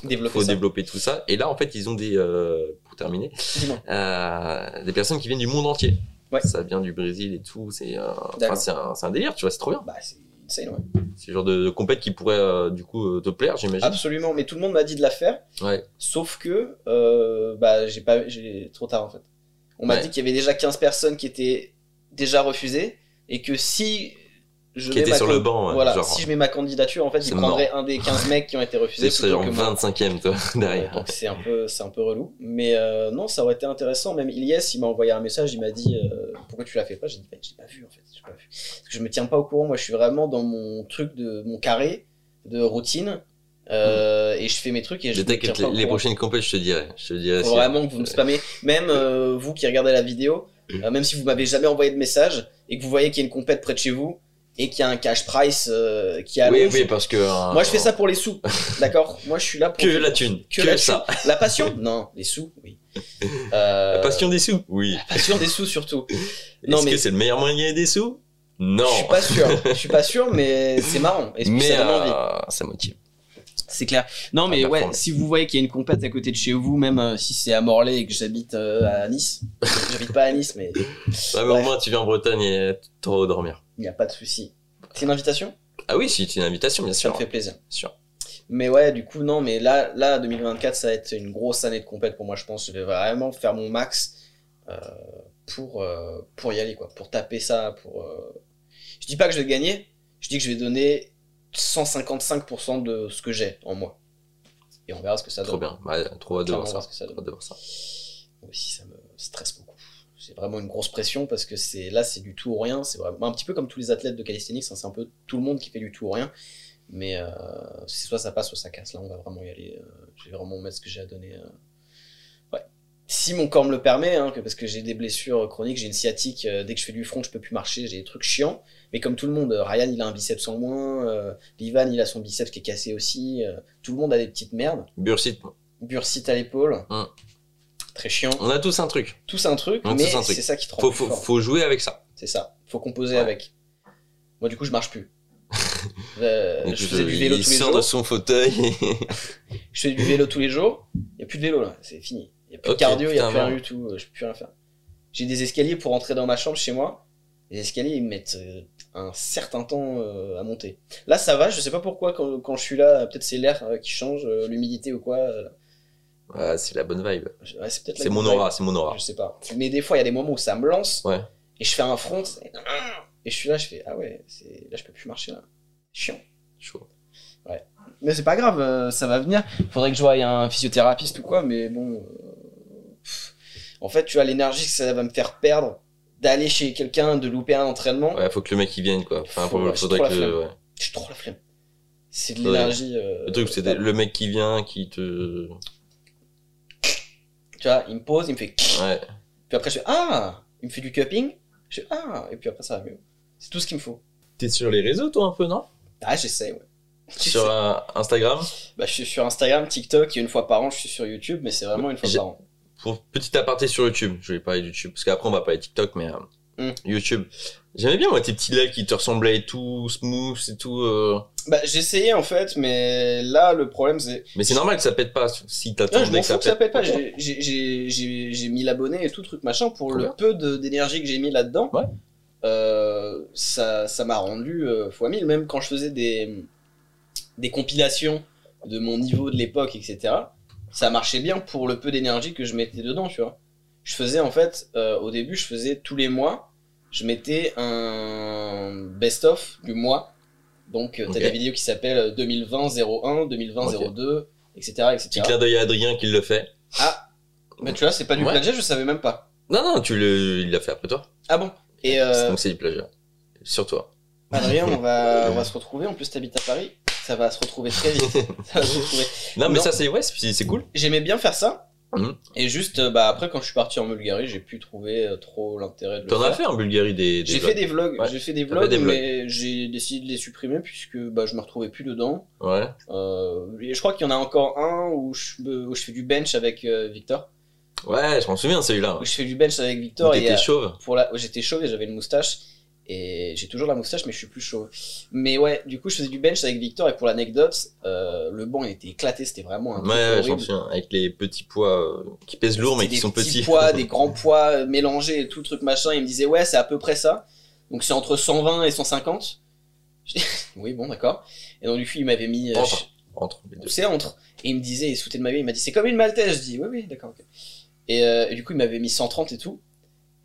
Développer faut ça. développer tout ça. Et là, en fait, ils ont des, euh, pour terminer, euh, des personnes qui viennent du monde entier. Ouais. Ça vient du Brésil et tout. C'est, euh, un, un délire, tu vois, c'est trop bien. Bah, c'est insane, ouais. C'est le genre de, de compète qui pourrait, euh, du coup, euh, te plaire, j'imagine. Absolument, mais tout le monde m'a dit de la faire, Ouais. sauf que euh, bah, j'ai pas, j'ai trop tard en fait. On m'a Ouais. dit qu'il y avait déjà 15 personnes qui étaient déjà refusées et que si je Qui était sur le banc, ouais, voilà, genre. si je mets ma candidature, en fait, C'est ils prendraient un des 15 mecs qui ont été refusés Ce serait genre que moi. 25ème, toi, derrière. c'est un peu, un peu relou. Mais euh, non, ça aurait été intéressant. Même Ilyes, il m'a envoyé un message, il m'a dit euh, pourquoi tu l'as fait pas? J'ai dit bah, j'ai pas vu en fait, pas vu. Parce que je me tiens pas au courant. Moi, je suis vraiment dans mon truc de mon carré de routine euh, et je fais mes trucs et je pas les, les prochaines compètes, je te dirai. Je te dirai Faut vraiment que vous me spammez. Même vous qui regardez la vidéo, euh, même si vous m'avez jamais envoyé de message et que vous voyez qu'il y a une compète près de chez vous et qu'il y a un cash price euh, qui Oui, allonge. oui, parce que. euh, Moi, je fais ça pour les sous, d'accord? Moi, je suis là pour Que la thune. que, Que, la ça. thune. La passion? Non, les sous, oui. Euh, La passion des sous. Oui. la passion des sous surtout. Est-ce mais- que c'est le meilleur moyen de gagner des sous? Non. Je suis pas sûr. Je suis pas sûr, mais c'est marrant. Et Mais ça donne envie? euh, ça motive. C'est clair. Non, mais Ah, ouais, si vous voyez qu'il y a une compète à côté de chez vous, même euh, si c'est à Morlaix et que j'habite euh, à Nice, j'habite pas à Nice, mais Ouais, mais au moins, tu viens en Bretagne et t'auras où dormir. Il n'y a pas de souci. C'est une invitation? Ah oui, c'est une invitation, bien Ça sûr. me fait plaisir. sûr. Mais ouais, du coup, non, mais là, là, 2024, ça va être une grosse année de compète pour moi, je pense. Je vais vraiment faire mon max euh, pour, euh, pour y aller, quoi. Pour taper ça, pour... euh, Je dis pas que je vais gagner, je dis que je vais donner 155% de ce que j'ai en moi. Et on verra ce que ça donne. Trop bien. Ouais, trop hâte de voir ça. ce que ça donne. Trop hâte de voir ça. Moi aussi, ça me stresse beaucoup. C'est vraiment une grosse pression parce que c'est là, c'est du tout ou rien. C'est vraiment un petit peu comme tous les athlètes de calisthenics. hein, c'est un peu tout le monde qui fait du tout ou rien. Mais euh, c'est soit ça passe, soit ça casse. Là, on va vraiment y aller. euh, je vais vraiment mettre ce que j'ai à donner. euh. Ouais. Si mon corps me le permet, hein, que- parce que j'ai des blessures chroniques, j'ai une sciatique. dès que je fais du front, je peux plus marcher. J'ai des trucs chiants. Mais comme tout le monde, Ryan, il a un biceps en moins. Livan, il a son biceps qui est cassé aussi. tout le monde a des petites merdes. Bursite, Bursite à l'épaule. Hum. Très chiant on a tous un truc. tous un truc, mais c'est ça qui te rend Faut, plus faut, fort. faut jouer avec ça. C'est ça. Faut composer Ouais. avec. Moi, du coup, je marche plus. Euh, je faisais du vélo il tous les sort jours. de son fauteuil. Je fais du vélo tous les jours. Il y a plus de vélo là, c'est fini. Il y a plus de cardio, il y a plus rien du tout. euh, Je peux plus rien faire. J'ai des escaliers pour entrer dans ma chambre chez moi. Les escaliers, ils me mettent euh, un certain temps à monter. Là, ça va. Je sais pas pourquoi quand, quand je suis là, peut-être c'est l'air qui change, l'humidité ou quoi. Ouais, c'est la bonne vibe. je- ouais, c'est mon aura, c'est mon aura. Je sais pas. Mais des fois, il y a des moments où ça me lance. Ouais. Et je fais un front. Et je suis là, je fais Ah ouais, là, je peux plus marcher là. Chiant. Chaud. Mais c'est pas grave, euh, ça va venir. Faudrait que je voie un physiothérapeute ou quoi, mais bon. euh. En fait, tu vois, l'énergie que ça va me faire perdre d'aller chez quelqu'un, de louper un entraînement, Ouais, faut que le mec il vienne quoi. Enfin, Faut- ouais, faudrait que. la flemme. ouais. j'ai trop la flemme. C'est de Ouais. l'énergie. euh, Le truc, c'est le mec qui vient, qui te. Tu vois, il me pose, il me fait. Ouais. Puis après, je fais Ah Il me fait du cupping. Je fais Ah Et puis après, ça va mieux. C'est tout ce qu'il me faut. T'es sur les réseaux toi un peu, non? Ah, j'essaie, ouais. Sur euh, Instagram? Bah, je suis sur Instagram, TikTok, et une fois par an, je suis sur YouTube, mais c'est vraiment une fois par an. Pour petit aparté sur YouTube, je vais parler de YouTube, parce qu'après on va parler de TikTok, mais euh, Mm. YouTube. J'aimais bien moi tes petits lives qui te ressemblaient et tout, smooth et tout. euh, Bah, j'essayais en fait, mais là, le problème, c'est. Mais c'est normal que ça pète pas si m'en que fous que ça pète pas. J'ai- mis l'abonné et tout, truc machin, pour le peu d'énergie que j'ai mis là-dedans. Ouais. euh, ça ça m'a rendu euh, fois mille. Même quand je faisais des, des compilations de mon niveau de l'époque, etc., ça marchait bien pour le peu d'énergie que je mettais dedans, tu vois. Je faisais en fait, euh, au début, je faisais tous les mois, je mettais un best-of du mois. Donc, euh, t'as Ok. des vidéos qui s'appellent 2020-01, 2020-02, etc., etc. Petit clin d'œil à Adrien qui le fait. Ah, mais tu vois, c'est pas du Ouais. plagiat, je savais même pas. Non, non, tu le, il l'a fait après toi. Ah bon? Et euh, Donc c'est du plagiat. Sur toi. Adrien, on va, on va se retrouver. En plus, t'habites à Paris. Ça va se retrouver très vite. ça va se retrouver. Non, mais Non. ça c'est ouais, c'est cool. J'aimais bien faire ça. Mhm. Et juste, euh, bah, après, quand je suis parti en Bulgarie, j'ai pu trouver euh, trop l'intérêt de le T'en faire. as fait en Bulgarie des, des J'ai vlogs fait des vlogs, Ouais. j'ai fait des T'as vlogs, fait des vlogs. mais j'ai décidé de les supprimer puisque bah, je me retrouvais plus dedans. Ouais. Euh, et je crois qu'il y en a encore un où je, où fais du bench avec euh, Victor. Ouais, je m'en souviens celui-là. Où je fais du bench avec Où Victor et t'étais euh, chauve. pour la, où j'étais chauve et j'avais une moustache. Et j'ai toujours la moustache, mais je suis plus chauve. Mais ouais, du coup, je faisais du bench avec Victor et pour l'anecdote, euh, le banc il était éclaté, c'était vraiment un truc ouais, horrible. souviens. Avec les petits pois euh, qui pèsent lourd mais qui sont des petits petits. poids, des grands poids euh, mélangés et tout le truc machin. Il me disait ouais, c'est à peu près ça. Donc c'est entre 120 et 150. Je dis, oui, bon, d'accord. Et donc du coup, il m'avait mis. Entre. Entre les deux. c'est entre. Et il me disait, il se foutait de ma vie, il m'a dit, c'est comme une maltaise. Je dis, oui, oui, d'accord. Et, euh, et du coup, il m'avait mis 130 et tout.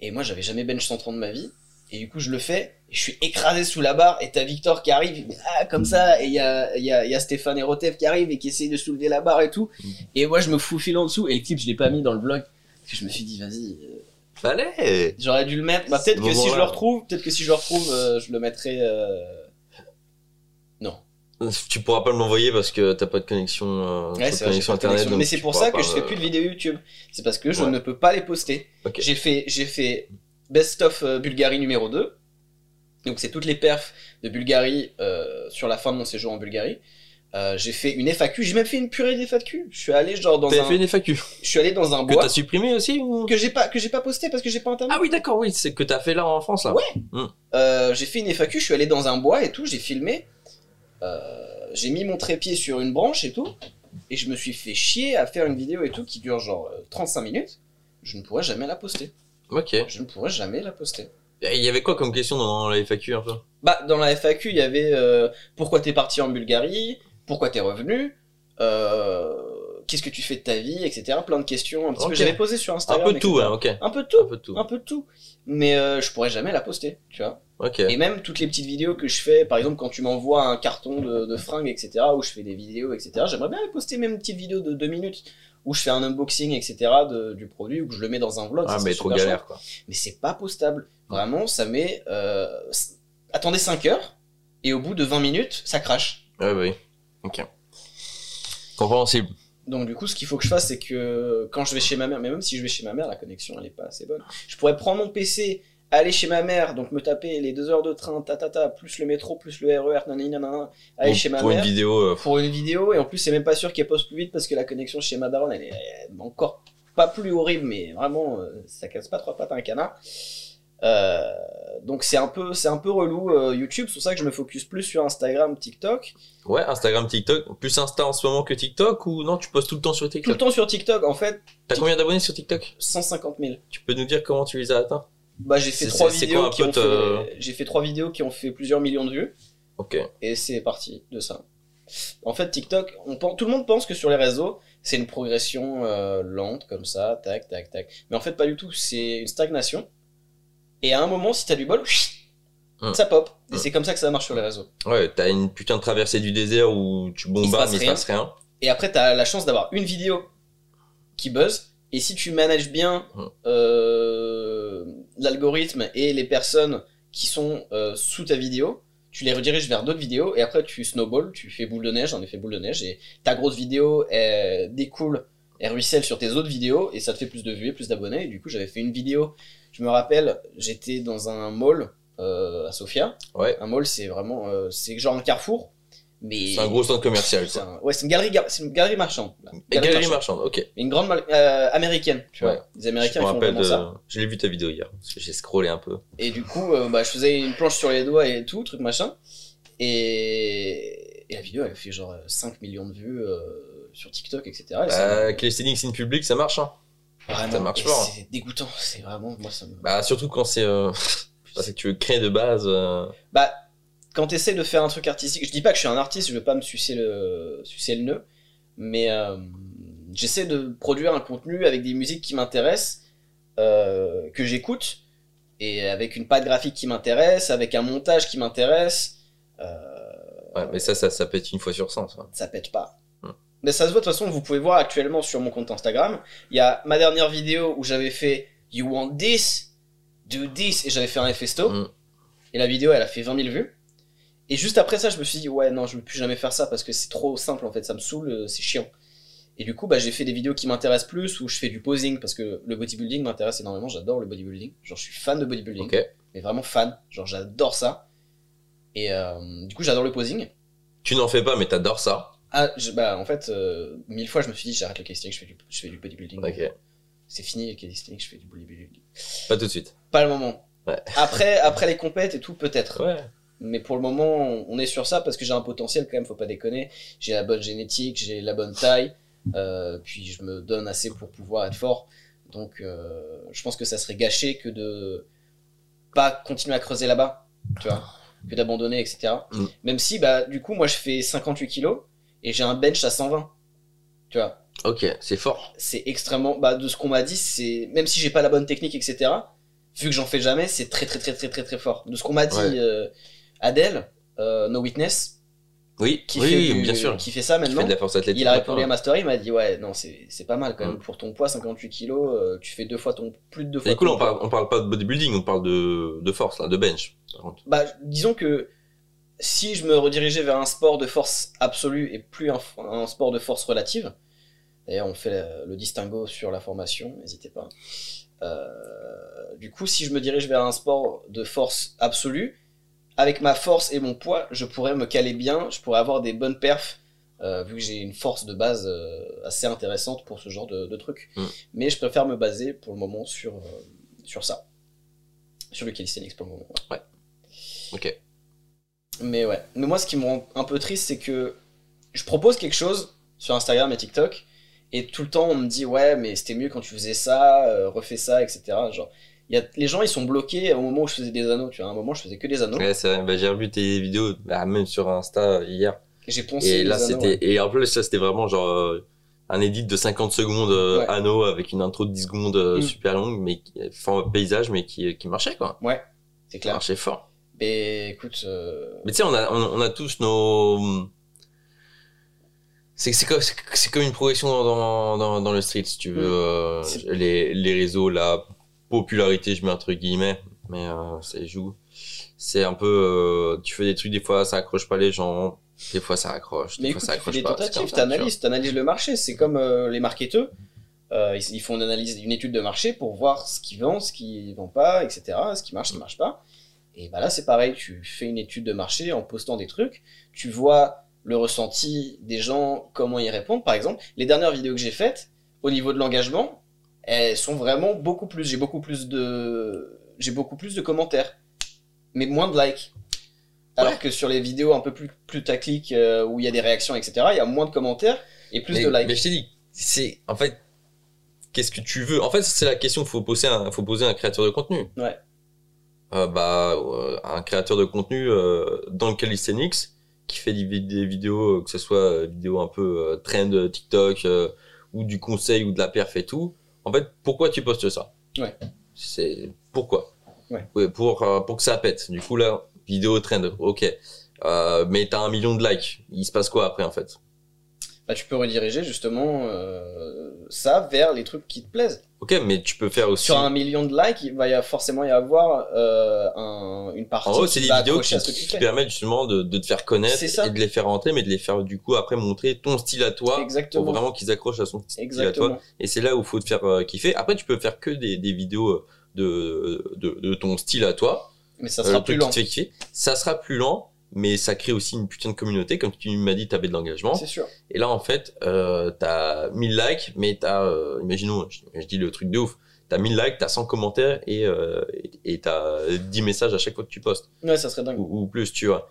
Et moi, j'avais jamais bench 130 de ma vie. Et du coup, je le fais, et je suis écrasé sous la barre, et t'as Victor qui arrive, ah, comme ça, et il y a, y, a, y a Stéphane Erotev qui arrive et qui essaye de soulever la barre et tout. Mm. Et moi, je me fous fil en dessous, et le clip, je l'ai pas mis dans le vlog. Parce que je me suis dit, vas-y, euh, Fallait. j'aurais dû le mettre. Bah, peut-être que si je le retrouve, peut-être que si je le retrouve, euh, je le mettrai, euh, non. Tu pourras pas me l'envoyer parce que t'as pas de connexion, euh, Ouais, de connexion internet. connexion. Mais c'est pour ça que je fais plus de vidéos YouTube. C'est parce que je ne peux pas les poster. J'ai fait, j'ai fait Best of euh, Bulgarie numéro 2. Donc c'est toutes les perfs de Bulgarie euh, sur la fin de mon séjour en Bulgarie. Euh, j'ai fait une FAQ, j'ai même fait une purée d'FAQ. Je suis allé genre dans T'avais un, fait une FAQ je suis allé dans un que bois t'as supprimé aussi ou? Que j'ai pas que j'ai pas posté parce que j'ai pas internet. Ah oui, d'accord, oui, c'est que t'as fait là en France là. Ouais. Euh, j'ai fait une FAQ, je suis allé dans un bois et tout, j'ai filmé. J'ai mis mon trépied sur une branche et tout. Et je me suis fait chier à faire une vidéo et tout qui dure genre euh, 35 minutes. Je ne pourrais jamais la poster. Ok. Je ne pourrais jamais la poster. Il y avait quoi comme question dans la FAQ un peu Bah, dans la FAQ, il y avait euh, pourquoi t'es parti en Bulgarie, pourquoi t'es revenu, euh, qu'est-ce que tu fais de ta vie, etc. Plein de questions un petit Ok. peu. J'avais posé sur Un Instagram. peu de tout, ouais, ok. Un peu de Un tout. peu tout. Un peu tout. Mais euh, je pourrais jamais la poster, tu vois. Ok. Et même toutes les petites vidéos que je fais, par exemple quand tu m'envoies un carton de, de fringues, etc., où je fais des vidéos, etc., j'aimerais bien les poster même une petite vidéo de 2 minutes, où je fais un unboxing, etc., de- du produit, ou que je le mets dans un vlog. Ah, ça mais trop galère quoi. Mais c'est pas postable. Vraiment, ça met... Euh, attendez 5 heures, et au bout de 20 minutes, ça crache. Ouais, bah oui. Ok. Compréhensible. Donc du coup, ce qu'il faut que je fasse, c'est que quand je vais chez ma mère, mais même si je vais chez ma mère, la connexion elle est pas assez bonne. Je pourrais prendre mon PC, aller chez ma mère, donc me taper les deux heures de train, ta ta ta, plus le métro, plus le RER, nanana, aller Pour- chez ma pour mère une vidéo. euh, pour une vidéo, et en plus c'est même pas sûr qu'elle poste plus vite parce que la connexion chez ma daronne elle est elle est encore pas plus horrible, mais vraiment euh, ça casse pas trois pattes à un canard. Euh, donc c'est un peu c'est un peu relou euh, YouTube, c'est pour ça que je me focus plus sur Instagram, TikTok. Ouais, Instagram, TikTok. Plus Insta en ce moment que TikTok ou non, tu postes tout le temps sur Tout le TikTok temps sur TikTok, en fait, T'as combien d'abonnés sur TikTok? 150 000. Tu peux nous dire comment tu les as atteints? Bah j'ai fait trois vidéos qui ont fait euh, j'ai fait trois vidéos qui ont fait plusieurs millions de vues Ok. et c'est parti de ça. En fait TikTok, on pense, tout le monde pense que sur les réseaux c'est une progression euh, lente comme ça, tac tac tac. Mais en fait pas du tout, c'est une stagnation. Et à un moment si t'as du bol, Hum. ça pop. Et Hum. c'est comme ça que ça marche sur les réseaux. Ouais, t'as une putain de traversée du désert où tu bombardes mais il se passe rien. Et après t'as la chance d'avoir une vidéo qui buzz. Et si tu manages bien Hum. euh, l'algorithme et les personnes qui sont euh, sous ta vidéo, tu les rediriges vers d'autres vidéos et après tu snowball, tu fais boule de neige, en effet boule de neige, et ta grosse vidéo elle découle, elle ruisselle sur tes autres vidéos et ça te fait plus de vues et plus d'abonnés. Et du coup j'avais fait une vidéo, je me rappelle, j'étais dans un mall euh, à Sofia. Ouais. Un mall c'est vraiment, euh, c'est genre un carrefour. Mais C'est un gros centre commercial, c'est un- ouais, c'est une galerie, c'est une galerie marchande. là. Et galerie marchande. marchande, ok. Une grande mal- euh, américaine, tu Ouais. vois. Les Américains je me de... ça. Je l'ai vu ta vidéo hier, parce que j'ai scrollé un peu. Et du coup, euh, bah, je faisais une planche sur les doigts et tout, truc machin. Et, et la vidéo, elle fait genre euh, 5 millions de vues euh, sur TikTok, etc. Et ça Bah, me- calisthenics in public, ça marche, hein. Vraiment, ça marche fort. C'est dégoûtant, c'est vraiment, moi ça me... Bah, surtout quand c'est... Euh... parce que tu veux créer de base... euh, Bah, quand t'essaies de faire un truc artistique, je dis pas que je suis un artiste, je veux pas me sucer le, sucer le nœud, mais euh, j'essaie de produire un contenu avec des musiques qui m'intéressent, euh, que j'écoute, et avec une patte graphique qui m'intéresse, avec un montage qui m'intéresse, euh, Ouais, mais ça, ça, ça pète une fois sur 100, ça. ça pète pas. Hmm. Mais ça se voit de toute façon, vous pouvez voir actuellement sur mon compte Instagram, il y a ma dernière vidéo où j'avais fait You want this? Do this? Et j'avais fait un festo. Mm. Et la vidéo, elle a fait 20 000 vues. Et juste après ça, je me suis dit, ouais, non, je veux plus jamais faire ça parce que c'est trop simple en fait, ça me saoule, euh, c'est chiant. Et du coup, bah, j'ai fait des vidéos qui m'intéressent plus, où je fais du posing, parce que le bodybuilding m'intéresse énormément, j'adore le bodybuilding. Genre, je suis fan de bodybuilding, mais vraiment fan. Genre, j'adore ça. Et euh, du coup, j'adore le posing. Tu n'en fais pas, mais t'adores ça. Ah, je- bah, en fait, euh, mille fois, je me suis dit, j'arrête le calisthenics, je fais du, je fais du bodybuilding. C'est fini le calisthenics, je fais du bodybuilding. Pas tout de suite. Pas le moment. Ouais. Après, après les compètes et tout, peut-être. Ouais. Mais pour le moment, on- est sur ça parce que j'ai un potentiel quand même, faut pas déconner. J'ai la bonne génétique, j'ai la bonne taille, euh, puis je me donne assez pour pouvoir être fort. Donc, euh, je pense que ça serait gâché que de pas continuer à creuser là-bas, tu vois, que d'abandonner, etc. Mm. Même si, bah, du coup, moi, je fais 58 kilos et j'ai un bench à 120, tu vois. Ok, c'est fort. C'est extrêmement, bah, de ce qu'on m'a dit, c'est même si j'ai pas la bonne technique, etc. Vu que j'en fais jamais, c'est très très très très très très fort. De ce qu'on m'a dit, Ouais. euh, Adèle, euh, No Witness, Oui, qui oui, fait oui, du- bien sûr. qui fait ça fait maintenant. de la force athlétique. Il a répondu à maintenant. ma story, il m'a dit ouais non c'est pas mal quand même Mm. pour ton poids 58 kilos, euh, tu fais deux fois ton plus de deux fois. Et cool, ton on parle, on parle pas de bodybuilding, on parle de, de force, là, de bench. Bah disons que si je me redirigeais vers un sport de force absolue et plus un, un sport de force relative, d'ailleurs on fait le, le distinguo sur la formation, n'hésitez pas. Euh, du coup si je me dirige vers un sport de force absolue, avec ma force et mon poids, je pourrais me caler bien, je pourrais avoir des bonnes perfs, euh, vu que j'ai une force de base euh, assez intéressante pour ce genre de, de truc. Mm. Mais je préfère me baser pour le moment sur, euh, sur ça. Sur le calisthenics pour le moment. ouais. Ok. Mais ouais. Mais moi, ce qui me rend un peu triste, c'est que je propose quelque chose sur Instagram et TikTok, et tout le temps, on me dit, ouais, mais c'était mieux quand tu faisais ça, refais ça, etc. Genre, y a, les gens, ils sont bloqués au moment où je faisais des anneaux, tu vois. À un moment, je faisais que des anneaux. Ouais, c'est vrai. Bah, j'ai revu tes vidéos, bah, même sur Insta hier. J'ai poncé Et là, anneaux, c'était, ouais. et en plus, ça, c'était vraiment genre, euh, un edit de 50 secondes, euh, Ouais. anneau, avec une intro de 10 secondes, euh, Mm. super longue, mais enfin, paysage, mais qui, qui marchait, quoi. C'est Qui clair. marchait fort. Mais écoute, euh, Mais tu sais, on a, on, on a tous nos. C'est c'est comme, c'est comme une progression dans, dans, dans le street, si tu veux. Mm. euh, C'est- les, les réseaux, la popularité, je mets entre guillemets, mais euh, c'est joue. C'est un peu. euh, tu fais des trucs, des fois ça accroche pas les gens, des fois ça accroche, des fois ça tu fais accroche des tentatives, ça, t'analyses, t'analyses le marché. C'est comme euh, les marketeurs. Euh, ils, ils font une analyse, une étude de marché pour voir ce qui vend, ce qui vend pas, etc. Ce qui marche, ce qui marche pas. Et bah là, c'est pareil. Tu fais une étude de marché en postant des trucs. Tu vois le ressenti des gens, comment ils répondent. Par exemple, les dernières vidéos que j'ai faites, au niveau de l'engagement, elles sont vraiment beaucoup plus. J'ai beaucoup plus de, j'ai beaucoup plus de commentaires, mais moins de likes. Alors Ouais. que sur les vidéos un peu plus plus tacliques euh, où il y a des réactions, etc. Il y a moins de commentaires et plus mais, de likes. mais je t'ai dit, c'est en fait, qu'est-ce que tu veux? En fait, c'est la question qu'il faut poser un, faut poser à un créateur de contenu. Ouais. Euh, bah, euh, un créateur de contenu euh, dans le calisthenics qui fait des, des vidéos, que ce soit vidéos un peu trend TikTok ou du conseil ou de la perf et tout. En fait, pourquoi tu postes ça? Ouais. C'est pourquoi? Ouais. pour euh, pour que ça pète. Du coup là, vidéo trend, ok. Euh, mais t'as un million de likes. Il se passe quoi après en fait? Bah, tu peux rediriger justement euh, ça vers les trucs qui te plaisent. Ok, mais tu peux faire aussi. Sur un million de likes, il va y a forcément y avoir euh, un- une partie En gros, c'est des vidéos qui, permettent justement de, de te faire connaître et de les faire rentrer, mais de les faire du coup après montrer ton style à toi Exactement. pour vraiment qu'ils accrochent à son style à toi. Et c'est là où il faut te faire euh, kiffer. Après, tu peux faire que des, des vidéos euh, de, de, de ton style à toi. Mais ça sera plus lent. qui te fait kiffer. Ça sera plus lent, mais ça crée aussi une putain de communauté. Comme tu m'as dit, tu avais de l'engagement. C'est sûr. Et là, en fait, euh, t'as 1000 likes, mais t'as, euh, imaginons, je, je dis le truc de ouf, t'as 1000 likes, t'as 100 commentaires et, euh, et, et t'as 10 messages à chaque fois que tu postes, Ouais, ça serait dingue. ou, ou plus, tu vois.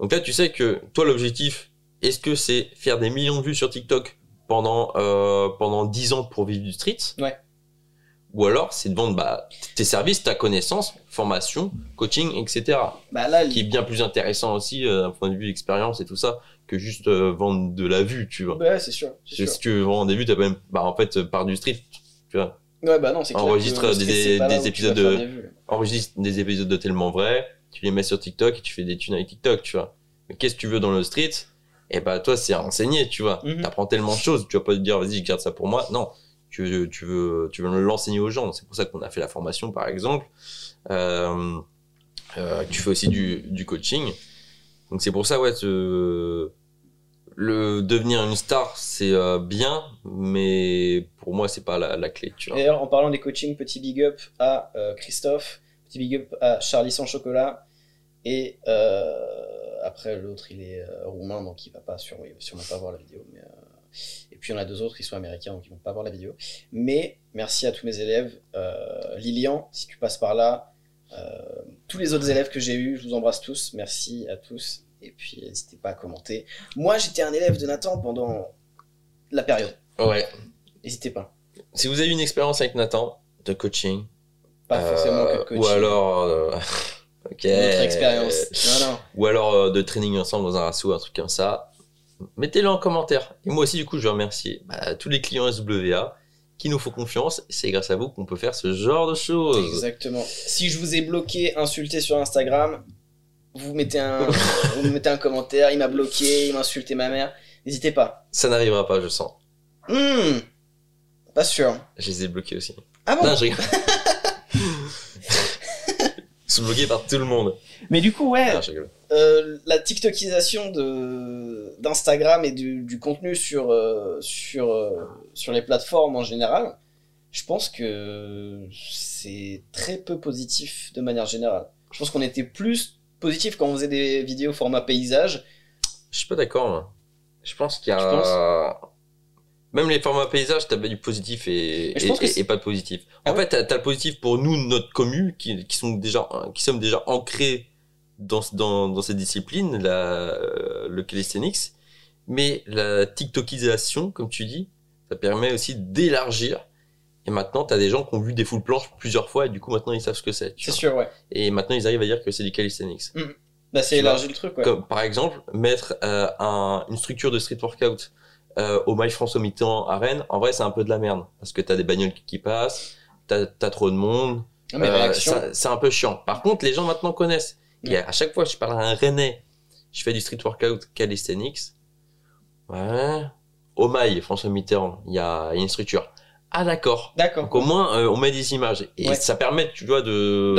Donc là, tu sais que toi, l'objectif, est-ce que c'est faire des millions de vues sur TikTok pendant, euh, pendant 10 ans pour vivre du street? Ouais. Ou alors, c'est de vendre bah, tes services, ta connaissance, formation, coaching, etc. Bah là, Qui est bien plus intéressant aussi euh, d'un point de vue expérience et tout ça, que juste euh, vendre de la vue, tu vois. ouais, c'est sûr. c'est ce que en début, t'as même, bah, en fait, par du street, tu vois. Ouais, bah non, c'est. Enregistre que des- des épisodes de- des vues. Enregistre des épisodes de tellement vrai, tu les mets sur TikTok et tu fais des tunes avec TikTok, tu vois. Mais qu'est-ce que tu veux dans le street? Et bah, toi, c'est à enseigner, tu vois. Mhm. T'apprends tellement de choses, tu vas pas te dire, vas-y, je garde ça pour moi. Non. Tu veux, tu veux, tu l'enseigner aux gens. C'est pour ça qu'on a fait la formation, par exemple. Euh, euh, tu fais aussi du, du coaching. Donc, c'est pour ça, ouais, le devenir une star, c'est euh, bien, mais pour moi, c'est pas la, clé. D'ailleurs, en parlant des coachings, petit big up à Christophe, petit big up à Charlie sans chocolat, et après l'autre il est roumain donc il va pas va sûrement pas voir la vidéo. Et puis il y en a deux autres qui sont américains donc ils vont pas voir la vidéo. Mais merci à tous mes élèves, Euh, Lilian si tu passes par là, euh, tous les autres élèves que j'ai eus, je vous embrasse tous, merci à tous. Et puis n'hésitez pas à commenter. Moi j'étais un élève de Nathan pendant la période. Ouais. N'hésitez pas. Si vous avez une expérience avec Nathan de coaching, Pas forcément que euh, de coaching. ou alors, euh, ok, Notre expérience. Non, non. ou alors euh, de training ensemble dans un ratio, un truc comme ça, mettez-le en commentaire. Et moi aussi, du coup, je veux remercier bah, tous les clients SWA qui nous font confiance. C'est grâce à vous qu'on peut faire ce genre de choses. Exactement. Si je vous ai bloqué, insulté sur Instagram, vous mettez un, vous mettez un commentaire. Il m'a bloqué, il m'a insulté ma mère. N'hésitez pas. Ça n'arrivera pas, je sens. Hmm, pas sûr. Je les ai bloqués aussi. Ah bon Non, je rigole. Ils sont bloqués par tout le monde. Mais du coup, ouais, Non, je rigole. Euh, la TikTokisation d'Instagram et du, du contenu sur euh, sur euh, sur les plateformes en général, je pense que c'est très peu positif de manière générale. Je pense qu'on était plus positif quand on faisait des vidéos format paysage. Je suis pas d'accord. Je pense qu'il y a. Même les formats paysages, t'as du positif et, pas de positif. Ah En ouais? fait, t'as, t'as le positif pour nous, notre commu, qui, qui sont déjà, qui sommes déjà ancrés dans, dans, dans cette discipline, la, euh, le calisthenics. Mais la TikTokisation, comme tu dis, ça permet aussi d'élargir. Et maintenant, t'as des gens qui ont vu des full planches plusieurs fois et du coup, maintenant, ils savent ce que c'est. tu C'est sûr, ouais. Et maintenant, ils arrivent à dire que c'est du calisthenics. Bah, c'est Tu vois, élargi le truc, ouais. Comme, par exemple, mettre euh, un, une structure de street workout euh, au Mail France au mi-temps à Rennes, en vrai, c'est un peu de la merde. Parce que t'as des bagnoles qui, passent, t'as as trop de monde. Mais euh, c'est un peu chiant. Par contre, les gens maintenant connaissent. Et à chaque fois que je parle à un Rennais, je fais du street workout calisthenics. Ouais. Au Mail, François Mitterrand, il y a, il y a une structure. Ah d'accord. D'accord. Donc au moins, euh, on met des images. Et Ouais. ça permet, tu vois, de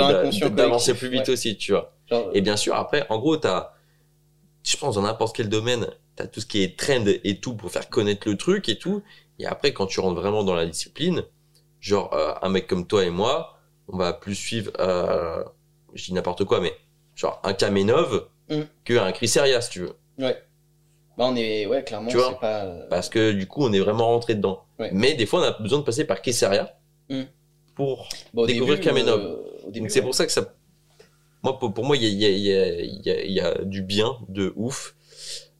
d'avancer plus vite ouais. aussi, tu vois. Genre, Et bien sûr, après, en gros, t'as, je pense, dans n'importe quel domaine, t'as tout ce qui est trend et tout pour faire connaître le truc et tout. Et après, quand tu rentres vraiment dans la discipline, genre, euh, un mec comme toi et moi, on va plus suivre, euh, je dis n'importe quoi, mais genre, un Kamenov Mm. que un Chris Heria, si tu veux. ouais. Bah, on est, ouais, clairement, Tu vois pas. euh, Parce que du coup, on est vraiment rentré dedans. Ouais. Mais des fois, on a besoin de passer par Chris Heria Mm. pour bah, découvrir début, Kamenov. euh, début, Donc c'est ouais. pour ça que ça. Moi, pour, pour moi, il y a, il y, y, a, y du bien, de ouf.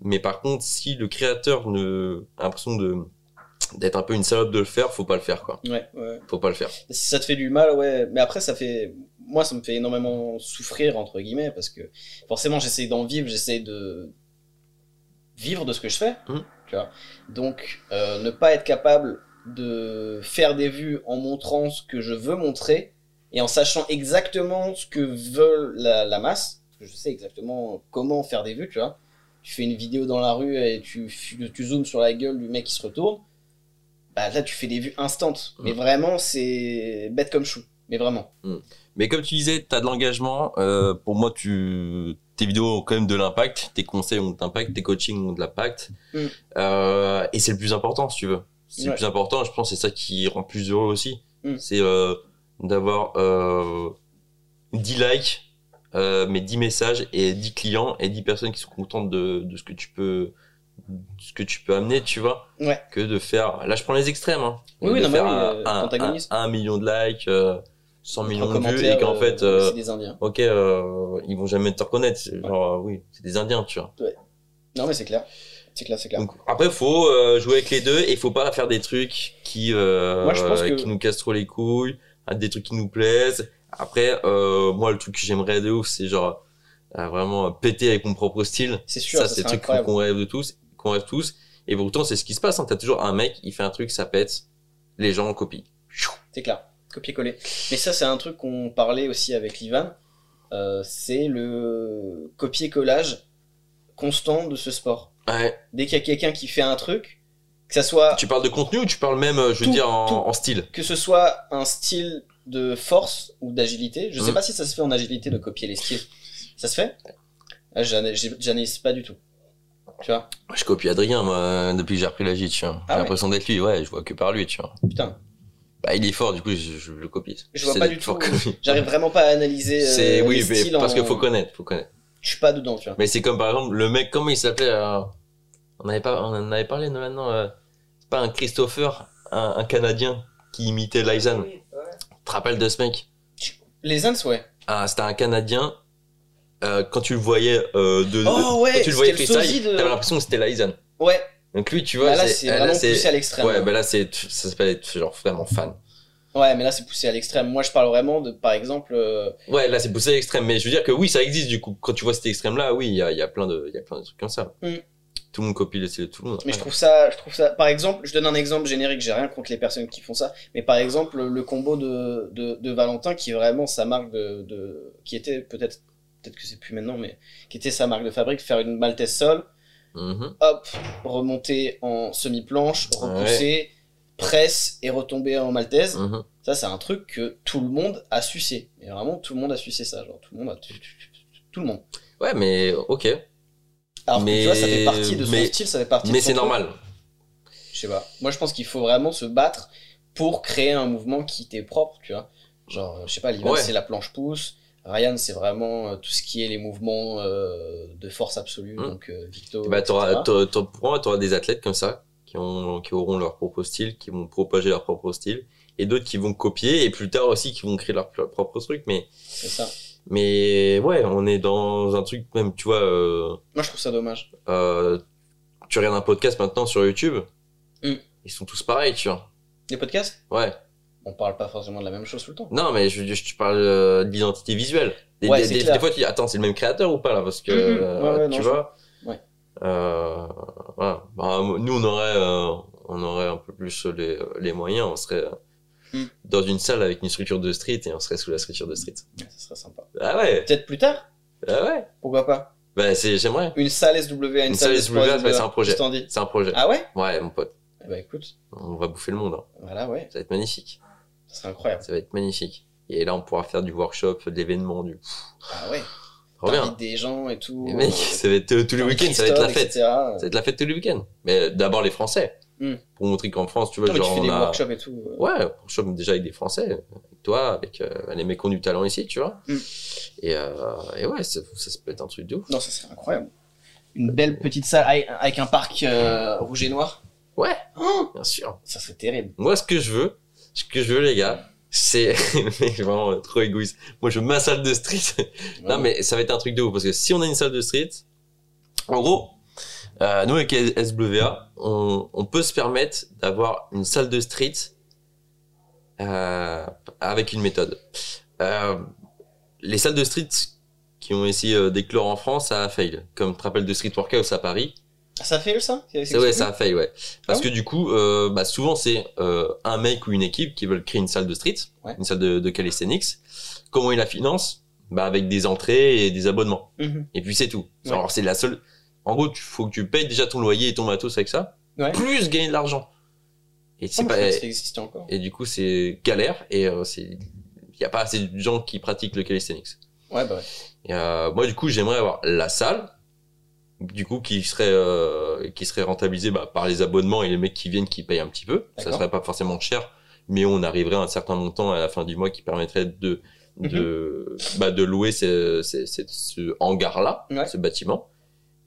Mais par contre, si le créateur ne a l'impression de d'être un peu une salope de le faire, faut pas le faire, quoi. Ouais, ouais. Faut pas le faire. Si ça te fait du mal, ouais. Mais après, ça fait. Moi, ça me fait énormément souffrir, entre guillemets, parce que forcément, j'essaie d'en vivre, j'essaie de vivre de ce que je fais. Mhm. Tu vois. Donc, euh, ne pas être capable de faire des vues en montrant ce que je veux montrer et en sachant exactement ce que veut la, la masse. parce que Je sais exactement comment faire des vues, tu vois. Tu fais une vidéo dans la rue et tu, tu zoomes sur la gueule du mec qui se retourne. Bah là, tu fais des vues instantes. Mais Mhm. vraiment, c'est bête comme chou. Mais vraiment. Mais comme tu disais, t'as de l'engagement. Euh, pour moi, tu tes vidéos ont quand même de l'impact, tes conseils ont de l'impact, tes coachings ont de l'impact. Mm. Euh, et c'est le plus important, si tu veux. C'est le plus important. Je pense que c'est ça qui rend plus heureux aussi. Mm. C'est euh, d'avoir euh, 10 likes, mais 10 messages et 10 clients et 10 personnes qui sont contentes de, de ce que tu peux ce que tu peux amener, tu vois, Ouais. que de faire. Là, je prends les extrêmes. Hein, Oui, oui, de non, faire oui, un, un- t'antagonistes. un- un million de likes, euh, 100 millions de vues, et qu'en euh, fait, euh, des Indiens. ok, euh, ils vont jamais te reconnaître. Genre, euh, oui, c'est des Indiens, tu vois. Non, mais c'est clair. C'est clair, c'est clair. Donc, après, faut euh, jouer avec les deux et faut pas faire des trucs qui, euh, Moi, je pense que- qui nous cassent trop les couilles, à des trucs qui nous plaisent. Après, euh, moi, le truc que j'aimerais de ouf, c'est genre vraiment péter avec mon propre style. C'est sûr, ça, ça c'est le serait truc incroyable. qu'on rêve de tous, qu'on rêve tous. Et pourtant, c'est ce qui se passe. Hein. T'as toujours un mec, il fait un truc, ça pète, les gens en copient. C'est clair. Copier-coller. Mais ça, c'est un truc qu'on parlait aussi avec Livan. Euh, c'est le copier-collage constant de ce sport. Ouais. Dès qu'il y a quelqu'un qui fait un truc, que ça soit Tu parles de contenu ou tu parles même, euh, je veux Tout, dire, en, tout. en style? Que ce soit un style de force ou d'agilité. Je sais Mhm. pas si ça se fait en agilité de copier les styles. Ça se fait? Ah, J'analyse pas du tout. Tu vois? Je copie Adrien, moi, depuis que j'ai repris la J, tu vois. J'ai Ah ouais l'impression d'être lui, ouais, je vois que par lui, tu vois. Putain, Bah, il est fort, du coup, je, je le copie. Je vois pas du tout. lui. j'arrive vraiment pas à analyser. euh, C'est, oui, les mais styles parce en- qu'il faut connaître, faut connaître. Je suis pas dedans, tu vois. Mais c'est comme par exemple, le mec, comment il s'appelait, euh, on avait pas, on en avait parlé, non, maintenant, euh, c'est pas un Christopher, un, un Canadien qui imitait Lysan. Oui, ouais. Tu te rappelles de ce mec? Les Ans, ouais. Ah, c'était un Canadien. Euh, quand tu le voyais euh, de, Oh, ouais, quand tu le voyais freestyle, de- t'avais l'impression que c'était Lysan. Ouais, Donc lui, tu vois, bah là, c'est- euh, vraiment poussé à l'extrême. Ouais, bah là, c'est, ça s'appelle être genre vraiment fan. Ouais, mais là, c'est poussé à l'extrême. Moi, je parle vraiment de, par exemple. euh, Ouais, là, c'est poussé à l'extrême. Mais je veux dire que oui, ça existe du coup. Quand tu vois cet extrême-là, oui, il y a, y a plein de, il y a plein de trucs comme ça. Mm. Tout le monde copie le style de tout le monde. Mais je trouve ça, je trouve ça. Par exemple, je donne un exemple générique. J'ai rien contre les personnes qui font ça, mais par exemple, le combo de de, de Valentin, qui est vraiment sa marque de, de qui était peut-être peut-être que c'est plus maintenant, mais qui était sa marque de fabrique, faire une Maltese Sol, Mhm. hop, remonter en semi-planche, repousser, presse et retomber en Maltese. Mhm. Ça, c'est un truc que tout le monde a sucé. Et vraiment, tout le monde a sucé ça. Genre, tout le monde a. Tout le monde. Ouais, mais ok. Alors Mais- que tu vois, ça fait partie de son mais- style, ça fait partie Mais c'est normal. Je sais pas. Moi, je pense qu'il faut vraiment se battre pour créer un mouvement qui t'est propre, tu vois. Genre, je sais pas, Ouais. c'est la planche pouce. Ryan, c'est vraiment euh, tout ce qui est les mouvements euh, de force absolue. Mm. Donc, Victo. Bah, moi, t'auras des athlètes comme ça, qui ont, qui auront leur propre style, qui vont propager leur propre style, et d'autres qui vont copier, et plus tard aussi qui vont créer leur, leur propre truc. Mais, C'est ça. mais ouais, on est dans un truc même, tu vois, euh, Moi, je trouve ça dommage. euh, tu regardes un podcast maintenant sur YouTube, Mm. ils sont tous pareils, tu vois. Les podcasts, Ouais. On parle pas forcément de la même chose tout le temps. Non, mais je, je, je parle euh, de l'identité visuelle. Des, Ouais, des, fois, tu dis, attends, c'est le même créateur ou pas là? Parce que, Mhm. euh, Ouais, ouais, non, tu vois? Euh, voilà. Bah, nous, on aurait, euh, on aurait un peu plus les, les moyens. On serait Mm. dans une salle avec une structure de street et on serait sous la structure de street. Ça serait sympa. Ah ouais, Peut-être plus tard? Ah ouais. Pourquoi pas? Bah, j'aimerais. Une salle SWA, une, Une salle SWA, c'est un projet. C'est un projet. Ah ouais? Ouais, mon pote. Bah écoute, On va bouffer le monde. hein. voilà, ouais, Ça va être magnifique. Ça serait incroyable. Ça va être magnifique. Et là, on pourra faire du workshop, de l'événement, du. Ah ouais. Bien. Des gens et tout. Les mecs, ça va être euh, tous les week-ends, ça va être la fête. etc. Ça va être la fête tous les week-ends. Mais d'abord les Français. Hmm. Pour montrer qu'en France, tu vois, Non, mais tu genre fais on des a... workshops et tout. euh. Ouais, workshop déjà avec des Français, avec toi, avec euh, les mecs qui ont du talent ici, tu vois. Hmm. Et, euh, et ouais, ça, peut être un truc de ouf. Non, ça serait incroyable. Une belle petite salle avec- avec un parc euh, rouge et noir. Ouais, Oh bien sûr. ça serait terrible. Moi, ce que je veux, ce que je veux, les gars, c'est... vraiment trop égoïste. Moi, je veux ma salle de street. Non, mais ça va être un truc de ouf parce que si on a une salle de street, en gros, euh, nous avec SWA, on, on peut se permettre d'avoir une salle de street euh, avec une méthode. Euh, les salles de street qui ont essayé d'éclore en France, ça a fail. Comme tu te rappelles de Street Workouts à Paris, Ça fait ça? C'est- ouais, ça a fail, ouais. Parce Ah que du coup, euh, bah, souvent c'est euh, un mec ou une équipe qui veulent créer une salle de street, Ouais. une salle de, de calisthenics. Comment ils la financent? Bah avec des entrées et des abonnements. Mhm. Et puis c'est tout. Ouais. Alors c'est la seule. En gros, il faut que tu payes déjà ton loyer et ton matos avec ça, Ouais. plus gagner de l'argent. Et Ah, c'est mais pas. ça encore. Et du coup, c'est galère et euh, c'est. Il y a pas assez de gens qui pratiquent le calisthenics. Ouais, bah ouais. Et, euh, moi, du coup, j'aimerais avoir la salle, du coup, qui serait euh, qui serait rentabilisée bah, par les abonnements et les mecs qui viennent qui payent un petit peu. Ça serait pas forcément cher, mais on arriverait à un certain montant à la fin du mois qui permettrait de de bah, de louer ce, ce, ce, ce hangar là, Ouais. ce bâtiment.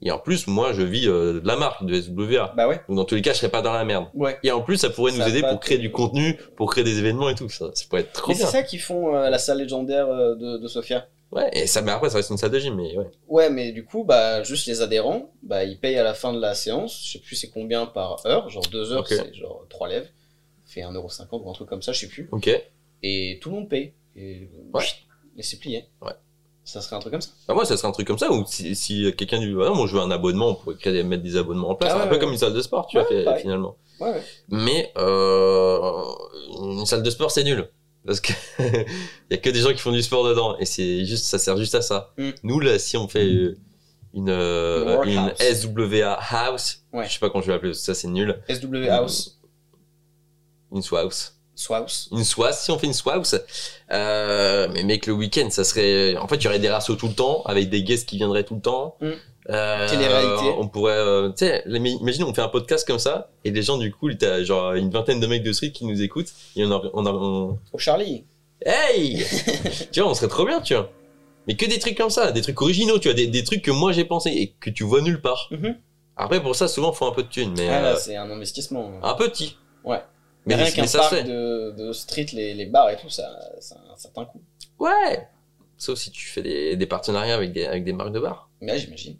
Et en plus, moi, je vis euh, de la marque de SWA. Bah ouais. Donc dans tous les cas, je serais pas dans la merde. Ouais. Et en plus, ça pourrait nous aider pour créer du contenu, pour créer des événements et tout. Ça, ça pourrait être trop Mais c'est ça qu'ils font euh, à la salle légendaire euh, de, de Sofia. Ouais. Et ça, mais après, ça reste une salle de gym, mais ouais. Ouais, mais du coup, bah, juste les adhérents, bah, ils payent à la fin de la séance. Je sais plus c'est combien par heure. Genre deux heures, Ok. c'est genre trois lèvres. Fait 1,50€ ou un truc comme ça, je sais plus. Ok. Et tout le monde paye. Et, Ouais. et c'est plié. Ouais. Ça serait un truc comme ça. Bah, moi, ça serait un truc comme ça, ou si, si quelqu'un dit, ah, moi, je veux un abonnement, on pourrait créer, mettre des abonnements en place. Ah un ouais, peu ouais. comme une salle de sport, tu vois, finalement. Ouais, ouais. Mais, euh, une salle de sport, c'est nul. Parce que, il y a que des gens qui font du sport dedans. Et c'est juste, ça sert juste à ça. Mm. Nous, là, si on fait euh, une, euh, Une une. SWA house, Ouais. je sais pas comment je vais l'appeler, ça, c'est nul. SW House. Une house. Swaus. Une soise, si on fait une soise. Euh, mais mec, le week-end, ça serait. En fait, il y aurait des rassos tout le temps, avec des guests qui viendraient tout le temps. Mm. Euh, Télé-réalité. On pourrait, euh, tu sais, imagine, on fait un podcast comme ça, et les gens, du coup, t'as genre une vingtaine de mecs de street qui nous écoutent, et on a, on a, on- Au Charlie. hey! tu vois, on serait trop bien, tu vois. Mais que des trucs comme ça, des trucs originaux, tu vois, des, des trucs que moi j'ai pensé et que tu vois nulle part. Mhm. Après, pour ça, souvent, faut un peu de thunes, mais Ah, là, euh, c'est un investissement. un petit. Ouais. Mais, rien qu'un parc de, de street, les, les bars et tout, ça, ça a un certain coût. Ouais. Sauf si tu fais des, des partenariats avec des, avec des marques de bar. Mais j'imagine.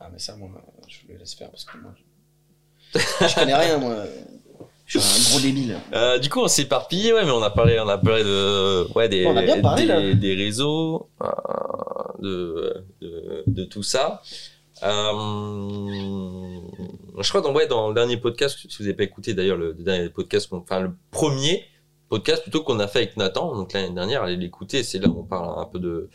Ah, mais ça, moi, je le laisse faire parce que moi, je, je connais rien, moi. Je suis un gros débile. Euh, du coup, on s'est éparpillé, ouais, mais on a parlé, on a parlé de, ouais, des, On a bien parlé, des, des réseaux, euh, de, de, de tout ça. Euh, je crois dans, ouais, dans le dernier podcast, si vous n'avez pas écouté d'ailleurs le, le dernier podcast, enfin le premier podcast plutôt qu'on a fait avec Nathan, donc l'année dernière, allez l'écouter, c'est là où on parle un peu de,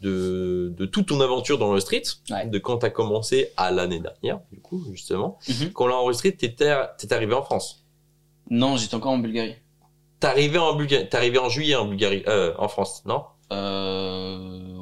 de, de toute ton aventure dans le street, Ouais. de quand tu as commencé à l'année dernière, du coup, justement. Mhm. Quand on l'a enregistré, t'étais, t'es arrivé en France. Non, j'étais encore en Bulgarie. T'es arrivé en Bulgarie, t'es arrivé en juillet en Bulgarie, euh, en France, non? Euh.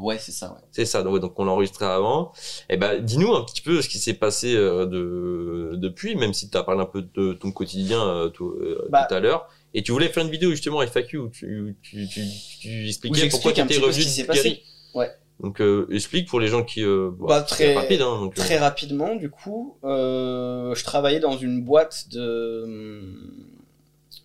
Ouais, c'est ça, ouais. C'est ça, donc, ouais, donc on l'a enregistré avant. Et ben, dis-nous un petit peu ce qui s'est passé euh, de, depuis, même si tu as parlé un peu de ton quotidien euh, tout, euh, Bah. tout à l'heure. Et tu voulais faire une vidéo justement FAQ où tu, où tu, tu, tu expliquais pourquoi tu étais revenu ce qui de s'est Bulgarie. passé. Ouais. Donc euh, explique pour les gens qui... Euh, Bah, c'est très- rapide, hein, donc, euh, Très rapidement, du coup, euh, je travaillais dans une boîte de,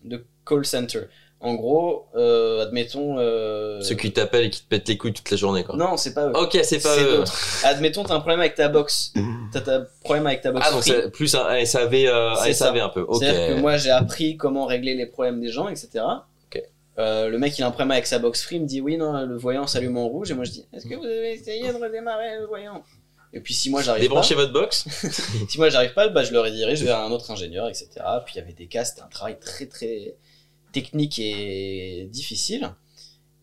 de call center. En gros, euh, admettons. euh, Ceux qui t'appellent et qui te pètent les couilles toute la journée, quoi. Non, c'est pas eux. Ok, c'est pas eux. Admettons, t'as un problème avec ta box. T'as un problème avec ta box. Ah, donc free. c'est plus un SAV, euh, un SAV un peu. C'est-à-dire que moi, j'ai appris comment régler les problèmes des gens, etc. Euh, le mec, il a un problème avec sa box free, il me dit oui, non, le voyant s'allume en rouge. Et moi, je dis est-ce que vous avez essayé de redémarrer le voyant? Et puis, si moi, j'arrive pas, Débranchez votre box. si moi, j'arrive pas, bah, je le redirige vers un autre ingénieur, etc. Puis, il y avait des cas, c'était un travail très, très technique et difficile.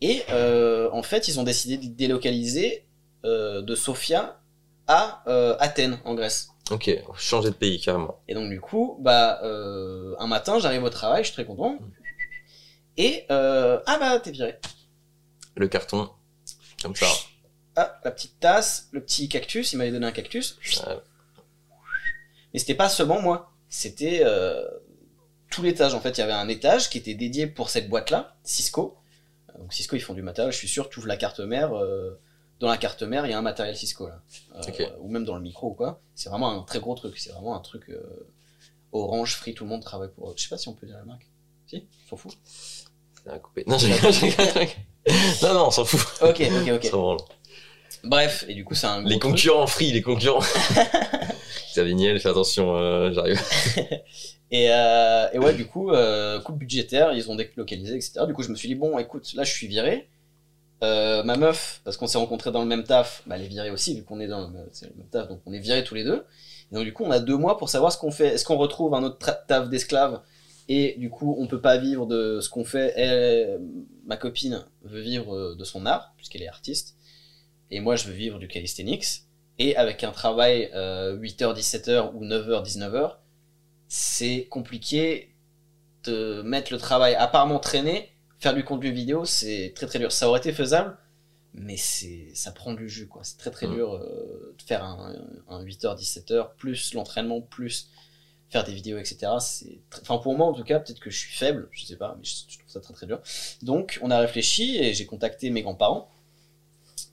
Et euh, en fait, ils ont décidé de délocaliser euh, de Sofia à euh, Athènes, en Grèce. Ok, changer de pays carrément. Et donc du coup, bah, un matin, j'arrive au travail, je suis très content. Et ah bah t'es viré. Le carton, comme ça. Ah la petite tasse, le petit cactus, il m'avait donné un cactus. Ouais. Mais c'était pas seulement moi, c'était tout l'étage. En fait, il y avait un étage qui était dédié pour cette boîte-là, Cisco. Donc Cisco, ils font du matériel. Je suis sûr, tu ouvres la carte mère. euh, dans la carte mère, il y a un matériel Cisco là, Euh, ou même dans le micro ou quoi. C'est vraiment un très gros truc. C'est vraiment un truc euh, orange, free, tout le monde travaille pour. Je sais pas si on peut dire la marque. Si, on s'en fout. A coupé. Non, non, non, on s'en fout. Ok, ok, ok. Bref, et du coup, c'est un Les truc. concurrents free, les concurrents. Xavier Niel, fais attention, euh, j'arrive. Et, euh, et ouais, du coup, euh, coupe budgétaire, ils ont délocalisé, etc. Du coup, je me suis dit, bon, écoute, là, je suis viré. Euh, ma meuf, parce qu'on s'est rencontrés dans le même taf, bah, elle est virée aussi, vu qu'on est dans le, même taf, donc on est virés tous les deux. Et donc, du coup, on a deux mois pour savoir ce qu'on fait. Est-ce qu'on retrouve un autre taf d'esclave et du coup, on peut pas vivre de ce qu'on fait? Ma copine veut vivre euh, de son art, puisqu'elle est artiste. Et moi, je veux vivre du calisthenics. Et avec un travail euh, 8h-17h ou 9h-19h, c'est compliqué de mettre le travail, à part m'entraîner, faire du contenu vidéo, c'est très très dur. Ça aurait été faisable, mais c'est ça prend du jus, quoi. C'est très très Mm. dur euh, de faire un, un 8h-17h, plus l'entraînement, plus faire des vidéos, etc. C'est très- Enfin, pour moi, en tout cas, peut-être que je suis faible, je sais pas, mais je, je trouve ça très très dur. Donc, on a réfléchi et j'ai contacté mes grands-parents,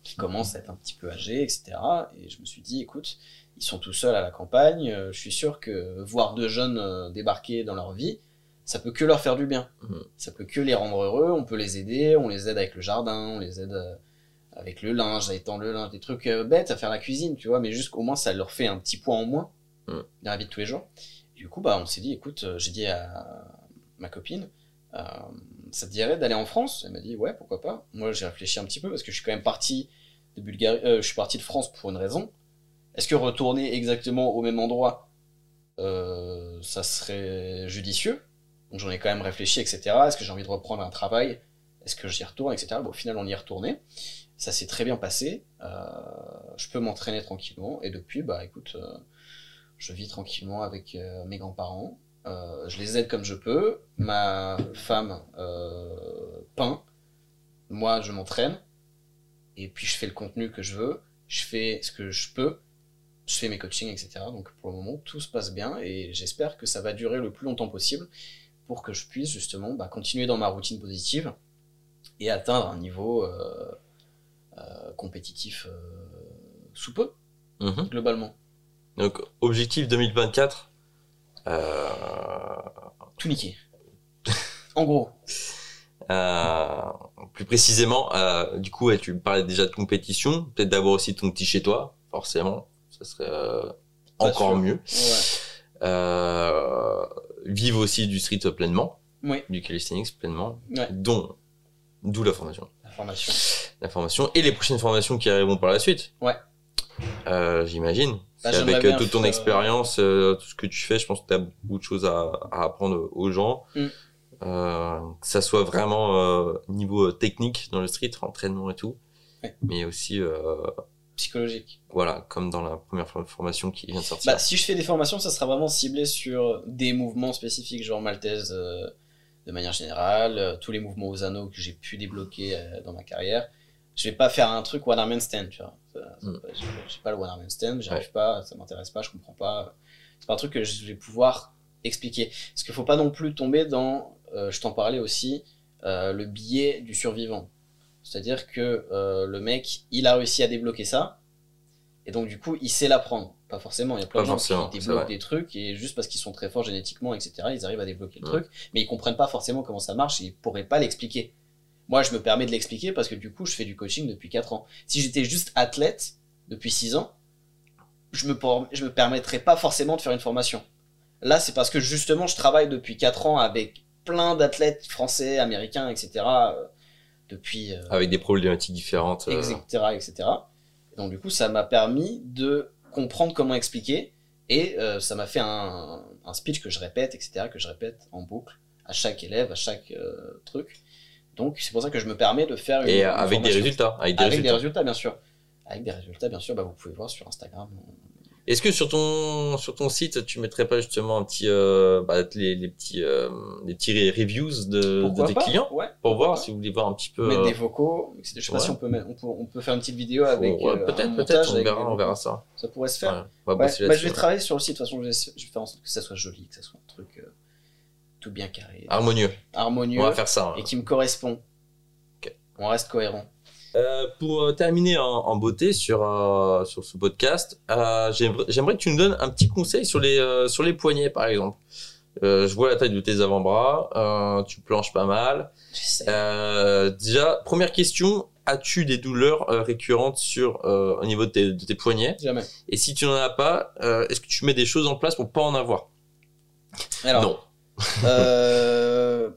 qui commencent à être un petit peu âgés, etc. Et je me suis dit, écoute, ils sont tout seuls à la campagne, euh, je suis sûr que voir deux jeunes euh, débarquer dans leur vie, ça peut que leur faire du bien. Mhm. Ça peut que les rendre heureux, on peut les aider, on les aide avec le jardin, on les aide euh, avec le linge, à étendre le linge, des trucs bêtes, à faire la cuisine, tu vois, mais juste qu'au moins ça leur fait un petit point en moins Mhm. dans la vie de tous les jours. Et du coup, bah, on s'est dit, écoute, j'ai dit à ma copine, ça te dirait d'aller en France? Elle m'a dit, ouais, pourquoi pas? Moi, j'ai réfléchi un petit peu parce que je suis quand même parti de Bulgarie, je suis parti de France pour une raison. Est-ce que retourner exactement au même endroit, euh, ça serait judicieux? Donc j'en ai quand même réfléchi, etc. Est-ce que j'ai envie de reprendre un travail? Est-ce que j'y retourne, etc. Bon, au final, on y est retourné. Ça s'est très bien passé. Euh, je peux m'entraîner tranquillement. Et depuis, bah écoute, euh, je vis tranquillement avec mes grands-parents. je les aide comme je peux. Ma femme peint. Moi, je m'entraîne. Et puis, je fais le contenu que je veux. Je fais ce que je peux. Je fais mes coachings, etc. Donc, pour le moment, tout se passe bien. Et j'espère que ça va durer le plus longtemps possible pour que je puisse justement bah, continuer dans ma routine positive et atteindre un niveau euh, euh, compétitif euh, sous peu, Mhm. globalement. Donc, objectif 2024. Euh, Tout niqué. en gros. plus précisément, du coup, tu parlais déjà de compétition. Peut-être d'avoir aussi ton petit chez toi, forcément. Ça serait euh, encore mieux. Ouais. Euh, vivre aussi du street pleinement, Oui, du calisthenics pleinement, Ouais. dont d'où la formation. la formation. La formation et les prochaines formations qui arriveront par la suite. Ouais. Euh, J'imagine. Bah, avec euh, toute ton expérience, euh, tout ce que tu fais, je pense que tu as beaucoup de choses à, à apprendre aux gens. Mm. Que ça soit vraiment niveau technique dans le street, entraînement et tout, Ouais. mais aussi Psychologique. voilà, comme dans la première for- formation qui vient de sortir. Bah, si je fais des formations, ça sera vraiment ciblé sur des mouvements spécifiques, genre maltaise euh, de manière générale, euh, tous les mouvements aux anneaux que j'ai pu débloquer euh, dans ma carrière. Je vais pas faire un truc one arm handstand, tu vois. Mm. J'ai pas le one arm handstand, j'arrive Ouais. pas, ça m'intéresse pas, je comprends pas. C'est pas un truc que je vais pouvoir expliquer. Parce qu'il faut pas non plus tomber dans, je t'en parlais aussi, le biais du survivant. C'est-à-dire que euh, le mec, il a réussi à débloquer ça, et donc du coup, il sait l'apprendre. Pas forcément, il y a plein de gens qui débloquent des trucs, et juste parce qu'ils sont très forts génétiquement, etc., ils arrivent à débloquer le Ouais. truc, mais ils comprennent pas forcément comment ça marche, et ils pourraient pas l'expliquer. Moi, je me permets de l'expliquer parce que du coup, je fais du coaching depuis 4 ans. Si j'étais juste athlète depuis 6 ans, je me, je me permettrais pas forcément de faire une formation. Là, c'est parce que justement, je travaille depuis 4 ans avec plein d'athlètes français, américains, etc. euh, depuis euh, Avec des problématiques différentes. euh, etc., etc. Et donc du coup, ça m'a permis de comprendre comment expliquer et euh, ça m'a fait un, un speech que je répète, etc., que je répète en boucle à chaque élève, à chaque euh, truc. Donc c'est pour ça que je me permets de faire une, et une avec des résultats. Avec des Avec résultats. des résultats, bien sûr. Avec des résultats, bien sûr, bah, vous pouvez voir sur Instagram. Est-ce que sur ton sur ton site tu mettrais pas justement un petit euh, bah, les, les petits euh, les petits reviews de, de tes pas clients Ouais. pour voir pas. si vous voulez voir un petit peu. Mettre euh, des vocaux. Je sais pas si on peut, mettre, on peut, on peut faire une petite vidéo avec. ouais, euh, peut-être peut-être on verra on verra ça. Ça pourrait se faire. bosser bah, je vais travailler sur le site. De toute façon, je vais, je vais faire en sorte que ça soit joli, que ça soit un truc euh, tout bien carré, Harmonieux. harmonieux On va faire ça. et qui me correspond. Ok. On reste cohérent. Euh, pour euh, terminer en, en beauté sur euh, sur ce podcast, euh, j'aimerais que tu nous donnes un petit conseil sur les sur les poignets par exemple. Je vois la taille de tes avant-bras, tu planches pas mal. J'essaie. Euh, déjà, première question, as-tu des douleurs récurrentes sur au niveau de tes, de tes poignets? Jamais. Et si tu n'en as pas, est-ce que tu mets des choses en place pour pas en avoir? Alors, Non.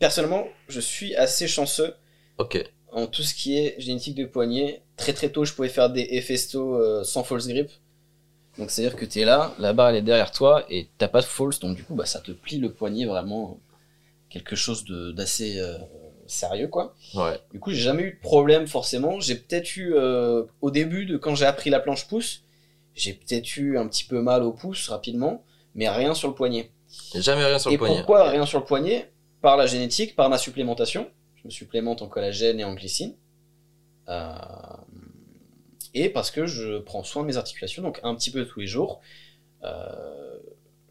personnellement, je suis assez chanceux Ok. En tout ce qui est génétique de poignet. Très très tôt, je pouvais faire des Hefesto euh, sans false grip. Donc c'est-à-dire que tu es là, la barre elle est derrière toi et t'as pas de false, donc du coup bah, ça te plie le poignet vraiment quelque chose de- d'assez euh, sérieux quoi. Ouais. Du coup j'ai jamais eu de problème forcément. J'ai peut-être eu euh, au début de quand j'ai appris la planche pouce, j'ai peut-être eu un petit peu mal au pouce rapidement, mais rien sur le poignet. Jamais rien sur Et le poignet. pourquoi Ok. rien sur le poignet? Par la génétique, par ma supplémentation. Je me supplémente en collagène et en glycine. Euh, et parce que je prends soin de mes articulations, donc un petit peu tous les jours. Euh,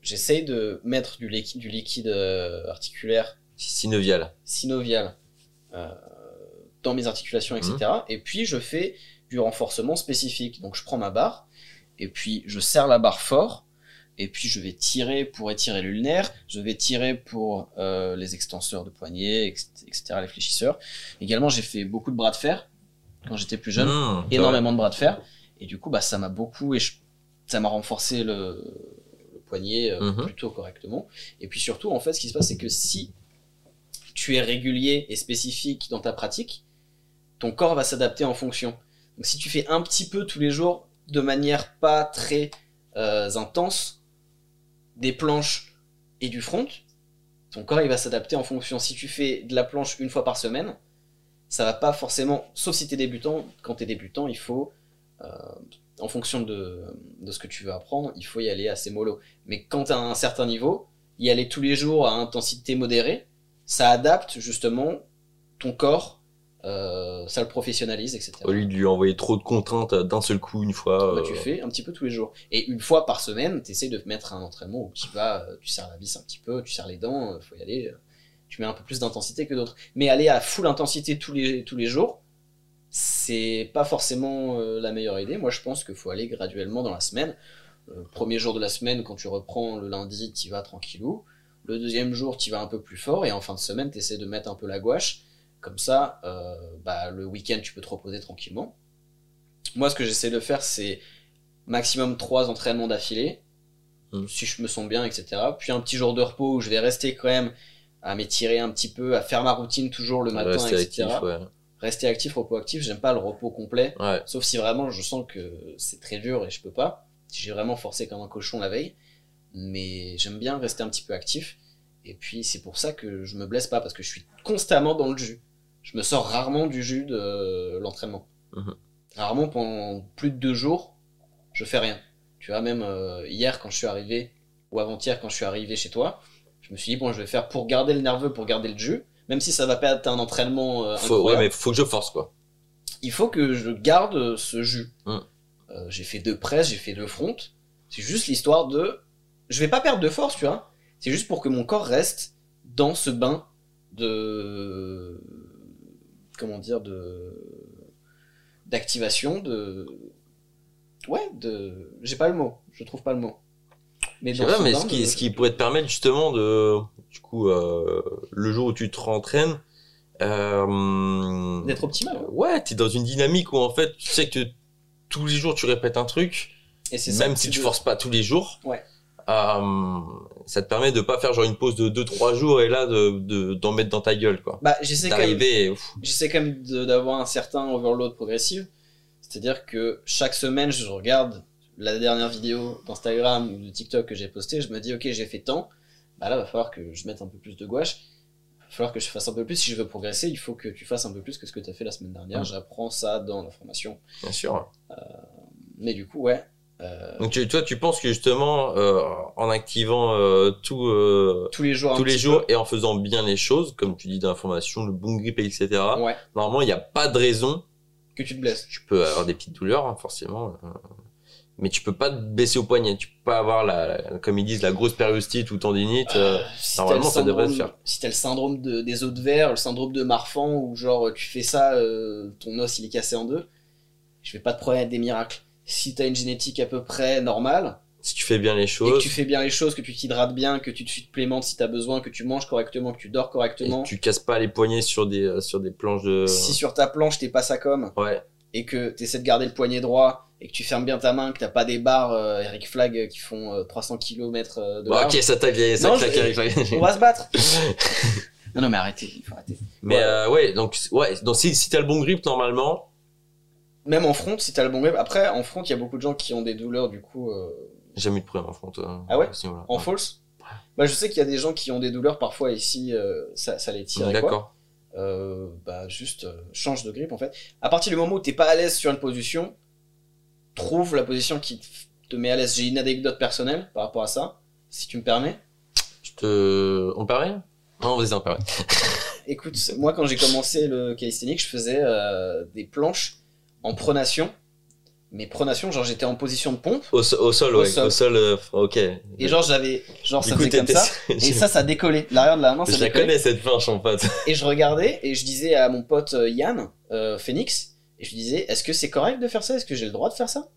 J'essaye de mettre du liquide, du liquide euh, articulaire Synovial. synovial euh, dans mes articulations, etc. Mhm. Et puis je fais du renforcement spécifique. Donc je prends ma barre, et puis je serre la barre fort, et puis je vais tirer pour étirer l'ulnaire, je vais tirer pour euh, les extenseurs de poignet, etc., les fléchisseurs. Également, j'ai fait beaucoup de bras de fer quand j'étais plus jeune Mmh, c'est énormément de bras de fer et du coup bah ça m'a beaucoup et je- ça m'a renforcé le, le poignet euh, Mhm. plutôt correctement et puis surtout en fait ce qui se passe c'est que si tu es régulier et spécifique dans ta pratique ton corps va s'adapter en fonction donc si tu fais un petit peu tous les jours de manière pas très euh, intense des planches et du front ton corps il va s'adapter en fonction si tu fais de la planche une fois par semaine ça va pas forcément, sauf si t'es débutant, quand t'es débutant, il faut, euh, en fonction de, de ce que tu veux apprendre, il faut y aller assez mollo. Mais quand t'as un certain niveau, y aller tous les jours à intensité modérée, ça adapte justement ton corps, euh, ça le professionnalise, etc. Au lieu de lui envoyer trop de contraintes d'un seul coup une fois. Bah, euh, tu fais un petit peu tous les jours. Et une fois par semaine, tu essaies de mettre un entraînement où tu vas, euh, tu serres la vis un petit peu, tu serres les dents, euh, faut y aller. euh, Tu mets un peu plus d'intensité que d'autres. Mais aller à full intensité tous les, tous les jours, c'est pas forcément euh, la meilleure idée. Moi, je pense qu'il faut aller graduellement dans la semaine. Euh, premier jour de la semaine, quand tu reprends le lundi, tu vas tranquillou. Le deuxième jour, tu vas un peu plus fort. Et en fin de semaine, tu essaies de mettre un peu la gouache. Comme ça, euh, bah, le week-end, tu peux te reposer tranquillement. Moi, ce que j'essaie de faire, c'est maximum trois entraînements d'affilée, Mm. si je me sens bien, etc. Puis un petit jour de repos où je vais rester quand même à m'étirer un petit peu, à faire ma routine toujours le matin, rester etc. actif, ouais. Rester actif, repos actif. J'aime pas le repos complet, Ouais. sauf si vraiment je sens que c'est très dur et je peux pas. Si j'ai vraiment forcé comme un cochon la veille, mais j'aime bien rester un petit peu actif. Et puis c'est pour ça que je me blesse pas parce que je suis constamment dans le jus. Je me sors rarement du jus de l'entraînement. Mhm. Rarement pendant plus de deux jours, je fais rien. Tu vois, même euh, hier quand je suis arrivé, ou avant-hier quand je suis arrivé chez toi, je me suis dit, bon, je vais faire pour garder le nerveux, pour garder le jus, même si ça va pas être un entraînement euh, Faut, ouais, mais faut que je force quoi. il faut que je garde euh, ce jus. Mhm. Euh, j'ai fait deux presses, j'ai fait deux fronts. C'est juste l'histoire de. Je vais pas perdre de force, tu vois. C'est juste pour que mon corps reste dans ce bain de. Comment dire De. D'activation, de. Ouais, de. J'ai pas le mot. Je trouve pas le mot. Mais dans pas, ce mais ce qui, de- ce qui pourrait te permettre justement de, du coup, euh, le jour où tu te rentraînes, euh, D'être optimal. ouais. ouais, t'es dans une dynamique où en fait, tu sais que tous les jours tu répètes un truc, Et c'est ça même si tu veux- forces pas tous les jours. Ouais. euh, ça te permet de pas faire genre une pause de 2-3 jours et là de, de, d'en mettre dans ta gueule, quoi. Bah, j'essaie quand même et, j'essaie quand même d'avoir un certain overload progressif. C'est-à-dire que chaque semaine, je regarde la dernière vidéo d'Instagram ou de TikTok que j'ai postée, je me dis, ok, j'ai fait tant, bah là, va falloir que je mette un peu plus de gouache. Va falloir que je fasse un peu plus. Si je veux progresser, il faut que tu fasses un peu plus que ce que tu as fait la semaine dernière. J'apprends ça dans la formation. bien sûr. Mais du coup, ouais. Euh, Donc tu, toi, tu penses que justement, euh, en activant euh, tout, euh, tous les jours, tous les jours et en faisant bien les choses, comme tu dis d'information, le bon grip, etc. ouais, Normalement, il n'y a pas de raison. que tu te blesses. Tu peux avoir des petites douleurs, hein, forcément, euh, mais tu peux pas te baisser au poignet. Tu peux pas avoir la, la- comme ils disent, la grosse périostite ou tendinite. euh, Si normalement, le ça devrait se syndrome- faire. Si t'as le syndrome de- des os de verre, le syndrome de Marfan, où genre tu fais ça, euh, ton os il est cassé en deux, je vais pas te promettre des miracles. Si t'as une génétique à peu près normale, si tu fais bien les et que choses, tu fais bien les choses, que tu t'hydrates bien, que tu te supplémentes si t'as besoin, que tu manges correctement, que tu dors et correctement, que tu casses pas les poignets sur des, euh, sur des planches de. si sur ta planche t'es pas ça comme, Ouais. et que t'essaies de garder le poignet droit, et que tu fermes bien ta main, que t'as pas des barres euh, Eric Flag euh, qui font euh, 300 km de large, ok, ça t'a ça Non, claque je- avec la- on va se battre. non, non, mais arrêtez, il faut arrêter. Mais Ouais. ouais, donc ouais, donc si, si t'as le bon grip normalement, Même en front, si t'as le bon grip. Après, en front, il y a beaucoup de gens qui ont des douleurs, du coup, euh, j'ai jamais eu de problème en front. euh, Ah ouais en Ouais. false. Bah, je sais qu'il y a des gens qui ont des douleurs parfois ici, euh, ça, ça les tire. D'accord. Bah, juste change de grip en fait. À partir du moment où t'es pas à l'aise sur une position, trouve la position qui te met à l'aise. J'ai une anecdote personnelle par rapport à ça, si tu me permets. Je te, on paraît Non, vas-y, on paraît. Écoute, moi quand j'ai commencé le calisthenics, je faisais des planches en pronation. Mais pronation, genre j'étais en position de pompe. Au, so- au sol, Au ouais. sol. Au sol, euh, ok. Et genre j'avais, genre du ça coup, faisait comme ça. Et ça, ça décollait. L'arrière de la main, ça je la connais cette planche en fait. Et je regardais et je disais à mon pote euh, Yann, euh, Phoenix, et je lui disais, est-ce que c'est correct de faire ça? Est-ce que j'ai le droit de faire ça?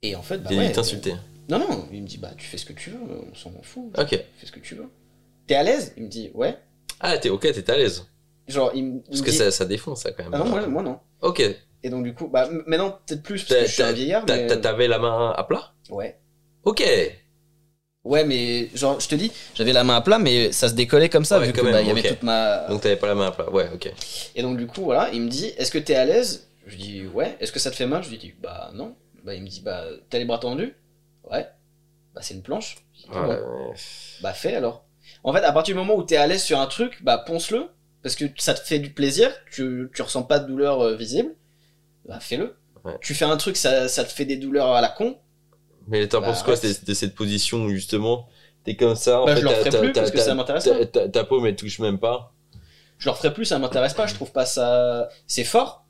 Et en fait, bah Il ouais, t'insulter. Non, non, il me dit, bah tu fais ce que tu veux, on s'en fout, Ok. fais ce que tu veux. T'es à l'aise? Il me dit, ouais. Ah, t'es ok, t'es à l'aise. Genre, il, me- il Parce me que dit, ça, ça défonce ça quand même. ah non, moi, moi non. Ok. Et donc du coup, bah maintenant peut-être plus parce que je suis un vieillard, mais... T'avais la main à plat? Ouais. Ok. Ouais, mais genre, je te dis, j'avais la main à plat, mais ça se décollait comme ça, Ouais, vu que même, bah, y avait toute ma... Donc t'avais pas la main à plat. Ouais, ok. Et donc du coup, voilà, il me dit, est-ce que t'es à l'aise? Je lui dis, ouais. Est-ce que ça te fait mal? Je lui dis, bah non. Bah il me dit, bah t'as les bras tendus? Ouais. Bah c'est une planche. Je dis, Ouais, Ouais. Bah fais alors. En fait, à partir du moment où t'es à l'aise sur un truc, bah ponce-le. Parce que ça te fait du plaisir, tu, tu ressens pas de douleur euh, visible. Bah fais-le. Ouais. Tu fais un truc, ça, ça te fait des douleurs à la con. Mais t'en Bah, penses quoi arrête. de, de cette position où justement T'es comme ça, en Bah, fait, je le ta- referai ta- plus parce que ça m'intéresse pas. ta- Ta paume, elle touche même pas. Je le referai plus, ça m'intéresse pas, je trouve pas ça. C'est fort,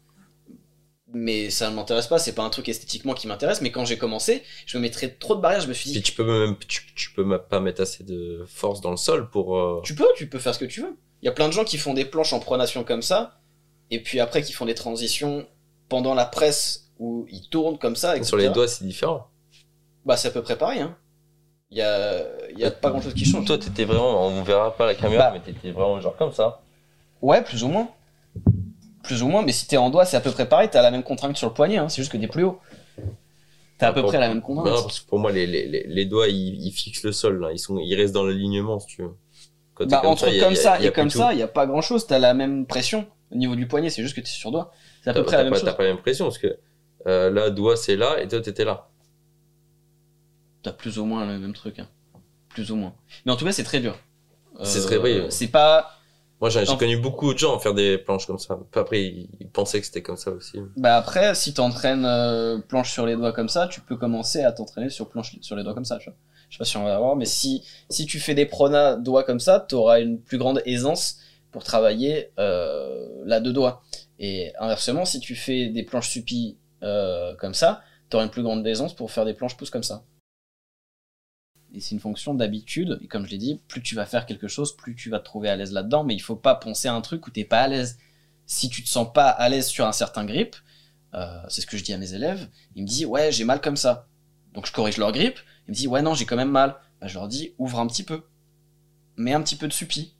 mais ça ne m'intéresse pas, c'est pas un truc esthétiquement qui m'intéresse, mais quand j'ai commencé, je me mettrais trop de barrières, je me suis Puis dit, tu peux même, tu, tu peux pas mettre assez de force dans le sol pour. euh, tu peux, tu peux faire ce que tu veux. Il y a plein de gens qui font des planches en pronation comme ça, et puis après qui font des transitions pendant la presse où ils tournent comme ça, etc. Sur les doigts, c'est différent. Bah, c'est à peu près pareil, hein. Il y a, il y a pas grand chose qui change. Toi, t'étais vraiment, on verra pas la caméra, Bah. mais t'étais vraiment genre comme ça. Ouais, plus ou moins. Plus ou moins, mais si t'es en doigt, c'est à peu près pareil, t'as la même contrainte sur le poignet, hein, c'est juste que t'es plus haut. T'as à peu Pour- près la même Non, contrainte. parce que pour moi, les, les, les, les doigts, ils, ils fixent le sol, là. Ils, sont, ils restent dans l'alignement, si tu veux. Quand Bah, entre il comme il y a- ça il y a et comme tout. ça, il y a pas grand chose, t'as la même pression au niveau du poignet, c'est juste que t'es sur doigt. C'est à peu T'as près la même pas, chose. t'as pas l'impression, parce que euh, là, doigt, c'est là, et toi, t'étais là. T'as plus ou moins le même truc, hein. Plus ou moins. Mais en tout cas, c'est très dur. Euh, C'est très- oui. C'est pas. Moi, j'ai connu beaucoup de gens faire des planches comme ça. Après, ils, pensaient que c'était comme ça aussi. Bah après, si t'entraînes euh, planche sur les doigts comme ça, tu peux commencer à t'entraîner sur planche sur les doigts comme ça. Tu vois. Je sais pas si on va voir, mais si si tu fais des pronas doigts comme ça, t'auras une plus grande aisance pour travailler euh, la deux doigts. Et inversement, si tu fais des planches suppies euh, comme ça, t'auras une plus grande aisance pour faire des planches pouces comme ça. Et c'est une fonction d'habitude, et comme je l'ai dit, plus tu vas faire quelque chose, plus tu vas te trouver à l'aise là-dedans, mais il faut pas penser à un truc où t'es pas à l'aise. Si tu te sens pas à l'aise sur un certain grip, euh, c'est ce que je dis à mes élèves, ils me disent ouais j'ai mal comme ça. Donc je corrige leur grip, ils me disent ouais non j'ai quand même mal. Bah, je leur dis ouvre un petit peu, mets un petit peu de suppi,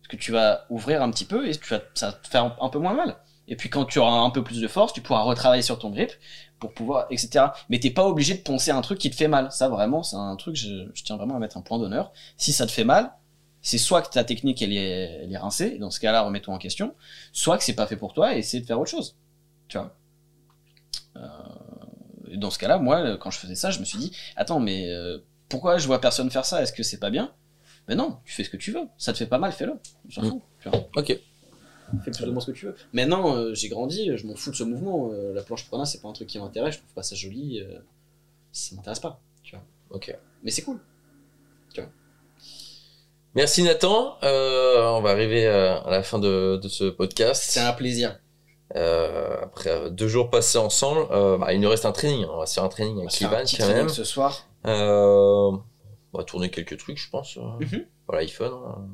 parce que tu vas ouvrir un petit peu et tu ça va te faire un peu moins mal. Et puis quand tu auras un peu plus de force, tu pourras retravailler sur ton grip pour pouvoir, etc. Mais t'es pas obligé de poncer un truc qui te fait mal. Ça vraiment, c'est un truc, je, je tiens vraiment à mettre un point d'honneur. Si ça te fait mal, c'est soit que ta technique elle est, elle est rincée, et dans ce cas-là remets-toi en question, soit que c'est pas fait pour toi et essaie de faire autre chose. Tu vois. Euh, et dans ce cas-là, moi, quand je faisais ça, je me suis dit, attends, mais euh, pourquoi je vois personne faire ça? Est-ce que c'est pas bien? Mais non, tu fais ce que tu veux. Ça te fait pas mal, fais-le. Mm. fout. Tu vois. Ok. Fais plus ou moins ce que tu veux. Maintenant, euh, j'ai grandi, je m'en fous de ce mouvement. Euh, la planche prana, c'est pas un truc qui m'intéresse. Je trouve pas ça joli. euh, ça m'intéresse pas. Tu vois. Ok. Mais c'est cool. Merci Nathan. Euh, on va arriver euh, à la fin de, de ce podcast. C'est un plaisir. Euh, après euh, deux jours passés ensemble, euh, bah, il nous reste un training. On va se faire un training avec Ivan quand training même. ce soir. Euh, on va tourner quelques trucs, je pense. euh, Mhm. Pour l'iPhone. hein.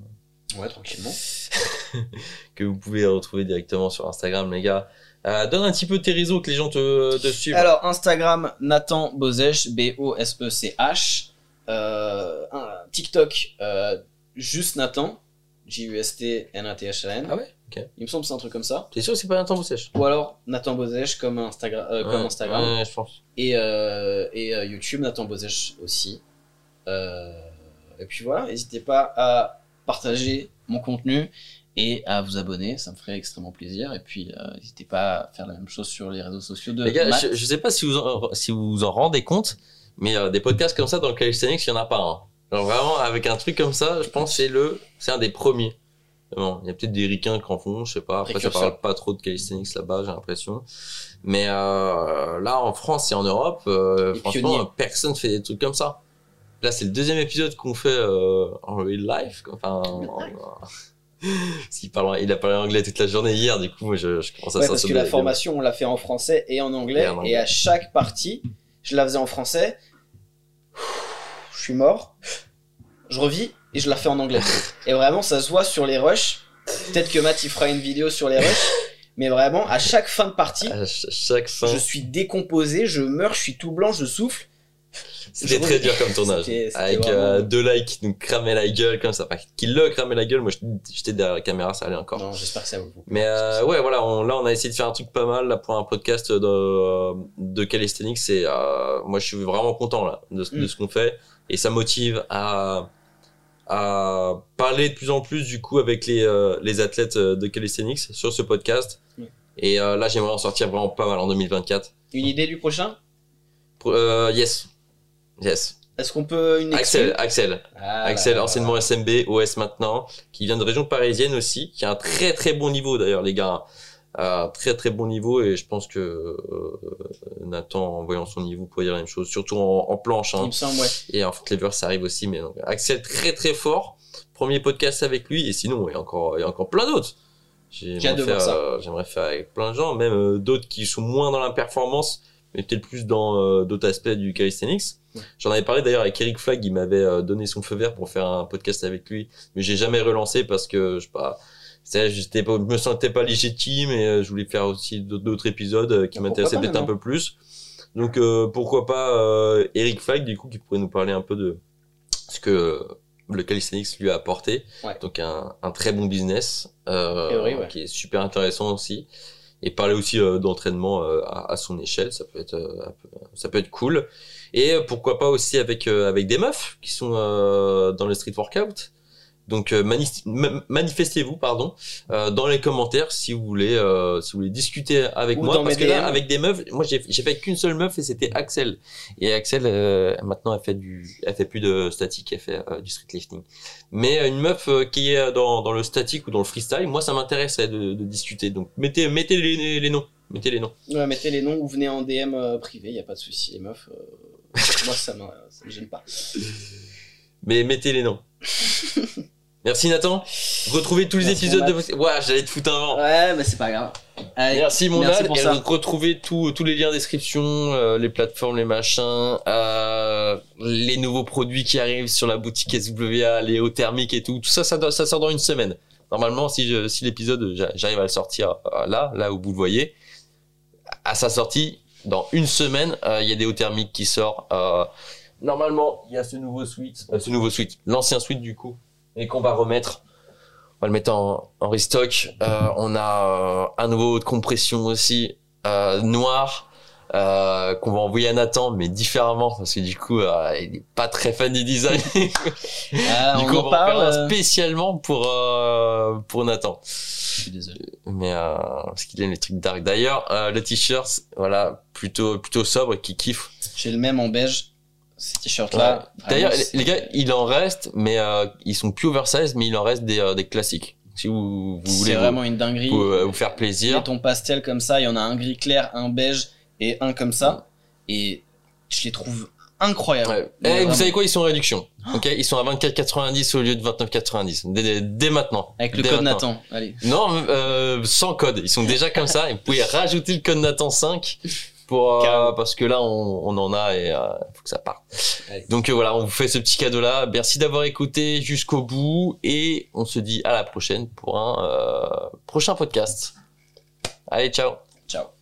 Ouais, tranquillement. que vous pouvez retrouver directement sur Instagram, les gars. Euh, donne un petit peu tes réseaux que les gens te, te suivent. Alors, Instagram, Nathan Bozech, B-O-S-E-C-H. Euh, TikTok, euh, juste Nathan, J-U-S-T-N-A-T-H-A-N. Ah ouais? Il me semble que c'est un truc comme ça. T'es sûr que c'est pas Nathan Boussèche Ou alors Nathan Bozech comme, Instagram comme Ouais, Instagram. Ouais, je pense. Et, et YouTube, Nathan Bozech aussi. Et puis voilà, n'hésitez pas à partager mon contenu et à vous abonner, ça me ferait extrêmement plaisir. Et puis euh, n'hésitez pas à faire la même chose sur les réseaux sociaux de Les gars, Matt. je, je sais pas si vous en, si vous vous en rendez compte, mais euh, des podcasts comme ça dans le calisthenics, il y en a pas un. Genre vraiment, avec un truc comme ça, je pense que c'est le, c'est un des premiers. Vraiment. Il y a peut-être des ricains qui en font, je sais pas. Après, ça Précurseur. parle pas trop de calisthenics là-bas, j'ai l'impression. Mais euh, là, en France et en Europe, euh, franchement, pionniers. personne fait des trucs comme ça. Là, c'est le deuxième épisode qu'on fait euh, en real life. Enfin, en- S'il parle, il a parlé anglais toute la journée hier, du coup, moi, je, je commence à Ouais, parce que la formation, on l'a fait en français et en anglais. Et en anglais. Et à chaque partie, je la faisais en français. Je suis mort. Je revis et je la fais en anglais. et vraiment, ça se voit sur les rushs. Peut-être que Matt, il fera une vidéo sur les rushs. Mais vraiment, à chaque fin de partie, À ch- chaque fin. je suis décomposé, je meurs, je suis tout blanc, je souffle. C'était très dur comme tournage. Avec euh, deux likes qui nous cramaient la gueule comme ça. Enfin, qui le cramaient la gueule, moi j'étais derrière la caméra, ça allait encore. Non, j'espère que ça le coup. Mais euh, ouais, voilà, on, là on a essayé de faire un truc pas mal là pour un podcast de, de calisthenics. C'est, euh, moi je suis vraiment content là de, Mm. ce qu'on fait et ça motive à, à parler de plus en plus du coup avec les, les athlètes de calisthenics sur ce podcast. Mm. Et là j'aimerais en sortir vraiment pas mal en 2024. Une idée du prochain? Yes, yes. Est-ce qu'on peut une Axel, Axel. Ah, Axel, anciennement SMB, OS maintenant, qui vient de région parisienne aussi, qui a un très très bon niveau d'ailleurs les gars. à très très bon niveau et je pense que euh, Nathan en voyant son niveau pourrait dire la même chose surtout en, en planche Il hein. me semble, ouais. et en foot lever ça arrive aussi mais donc, Axel très très fort premier podcast avec lui et sinon il y a encore il y a encore plein d'autres J'ai j'aimerais faire ça. euh, j'aimerais faire avec plein de gens même euh, d'autres qui sont moins dans la performance mais peut-être plus dans euh, d'autres aspects du calisthenics Ouais. j'en avais parlé d'ailleurs avec Eric Flag il m'avait euh, donné son feu vert pour faire un podcast avec lui mais j'ai jamais relancé parce que je sais pas c'est j'étais pas je me sentais pas légitime et euh, je voulais faire aussi d'autres épisodes qui Ah, m'intéressaient peut-être un peu plus donc pourquoi pas Eric Flag du coup qui pourrait nous parler un peu de ce que le calisthenics lui a apporté Ouais. donc un, un très bon business ouais. qui est super intéressant aussi et parler aussi euh, d'entraînement euh, à, son échelle ça peut être euh, ça peut être cool. Et pourquoi pas aussi avec avec des meufs qui sont dans le street workout donc euh, mani- ma- manifestez-vous pardon euh, dans les commentaires si vous voulez euh, si vous voulez discuter avec Ou moi. parce que là avec des meufs moi j'ai fait qu'une seule meuf et c'était Axel. Et Axel maintenant elle fait du elle fait plus de statique elle fait du street lifting mais une meuf qui est dans dans le statique ou dans le freestyle moi ça m'intéresserait de, de discuter. Donc mettez mettez les, les noms. Mettez les noms. Ouais, mettez les noms ou venez en DM euh, privé, y a pas de souci, les meufs. euh, moi, ça ça me gêne pas. mais mettez les noms merci Nathan retrouvez tous les Merci, épisodes de vos... ouais j'allais te foutre un vent Ouais, mais c'est pas grave. Allez, Merci mon merci pour et ça. retrouvez tous tous les liens en description, euh, les plateformes, les machins, euh, les nouveaux produits qui arrivent sur la boutique SWA, les hauts thermiques et tout. Tout ça, ça, ça sort dans une semaine. Normalement, si, je, si l'épisode, j'a- j'arrive à le sortir euh, là, là où vous le voyez, à sa sortie, dans une semaine, euh, il y a des hauts thermiques qui sortent. Euh, normalement, il y a ce nouveau suite, ce nouveau suite, l'ancien suite du coup, et qu'on va remettre. On va le mettre en, en restock. Euh, on a euh, un nouveau de compression aussi, euh, noir, euh, qu'on va envoyer à Nathan, mais différemment, parce que du coup, euh, il est pas très fan du design. Ah, du on coup, on va en faire parle. un euh, spécialement pour, euh, pour Nathan. Je suis désolé. Mais parce qu'il aime les trucs dark. D'ailleurs, le t-shirt, voilà, plutôt plutôt sobre, qui kiffe. J'ai le même en beige, ces t-shirts-là. Ouais. D'ailleurs, Vraiment, les, gars, il en reste, mais euh, ils sont plus oversize, mais il en reste des, euh, des classiques. Si vous, vous voulez c'est vous, vraiment une dinguerie. vous, euh, vous faire Les plaisir. tons pastel comme ça, il y en a un gris clair, un beige et un comme ça. Et je les trouve incroyables. Ouais. Mais Eh, vous vraiment. savez quoi Ils sont en réduction. Ok, ils sont à 24,90 au lieu de 29,90 dès, maintenant. Avec le Dès code maintenant. Nathan. Allez. Non, euh, sans code. Ils sont déjà comme ça. Et vous pouvez rajouter le code Nathan 5 pour euh, parce que là on, on en a et il faut que ça parte. Allez. Donc euh, voilà, on vous fait ce petit cadeau là. Merci d'avoir écouté jusqu'au bout et on se dit à la prochaine pour un euh, prochain podcast. Allez, ciao. Ciao.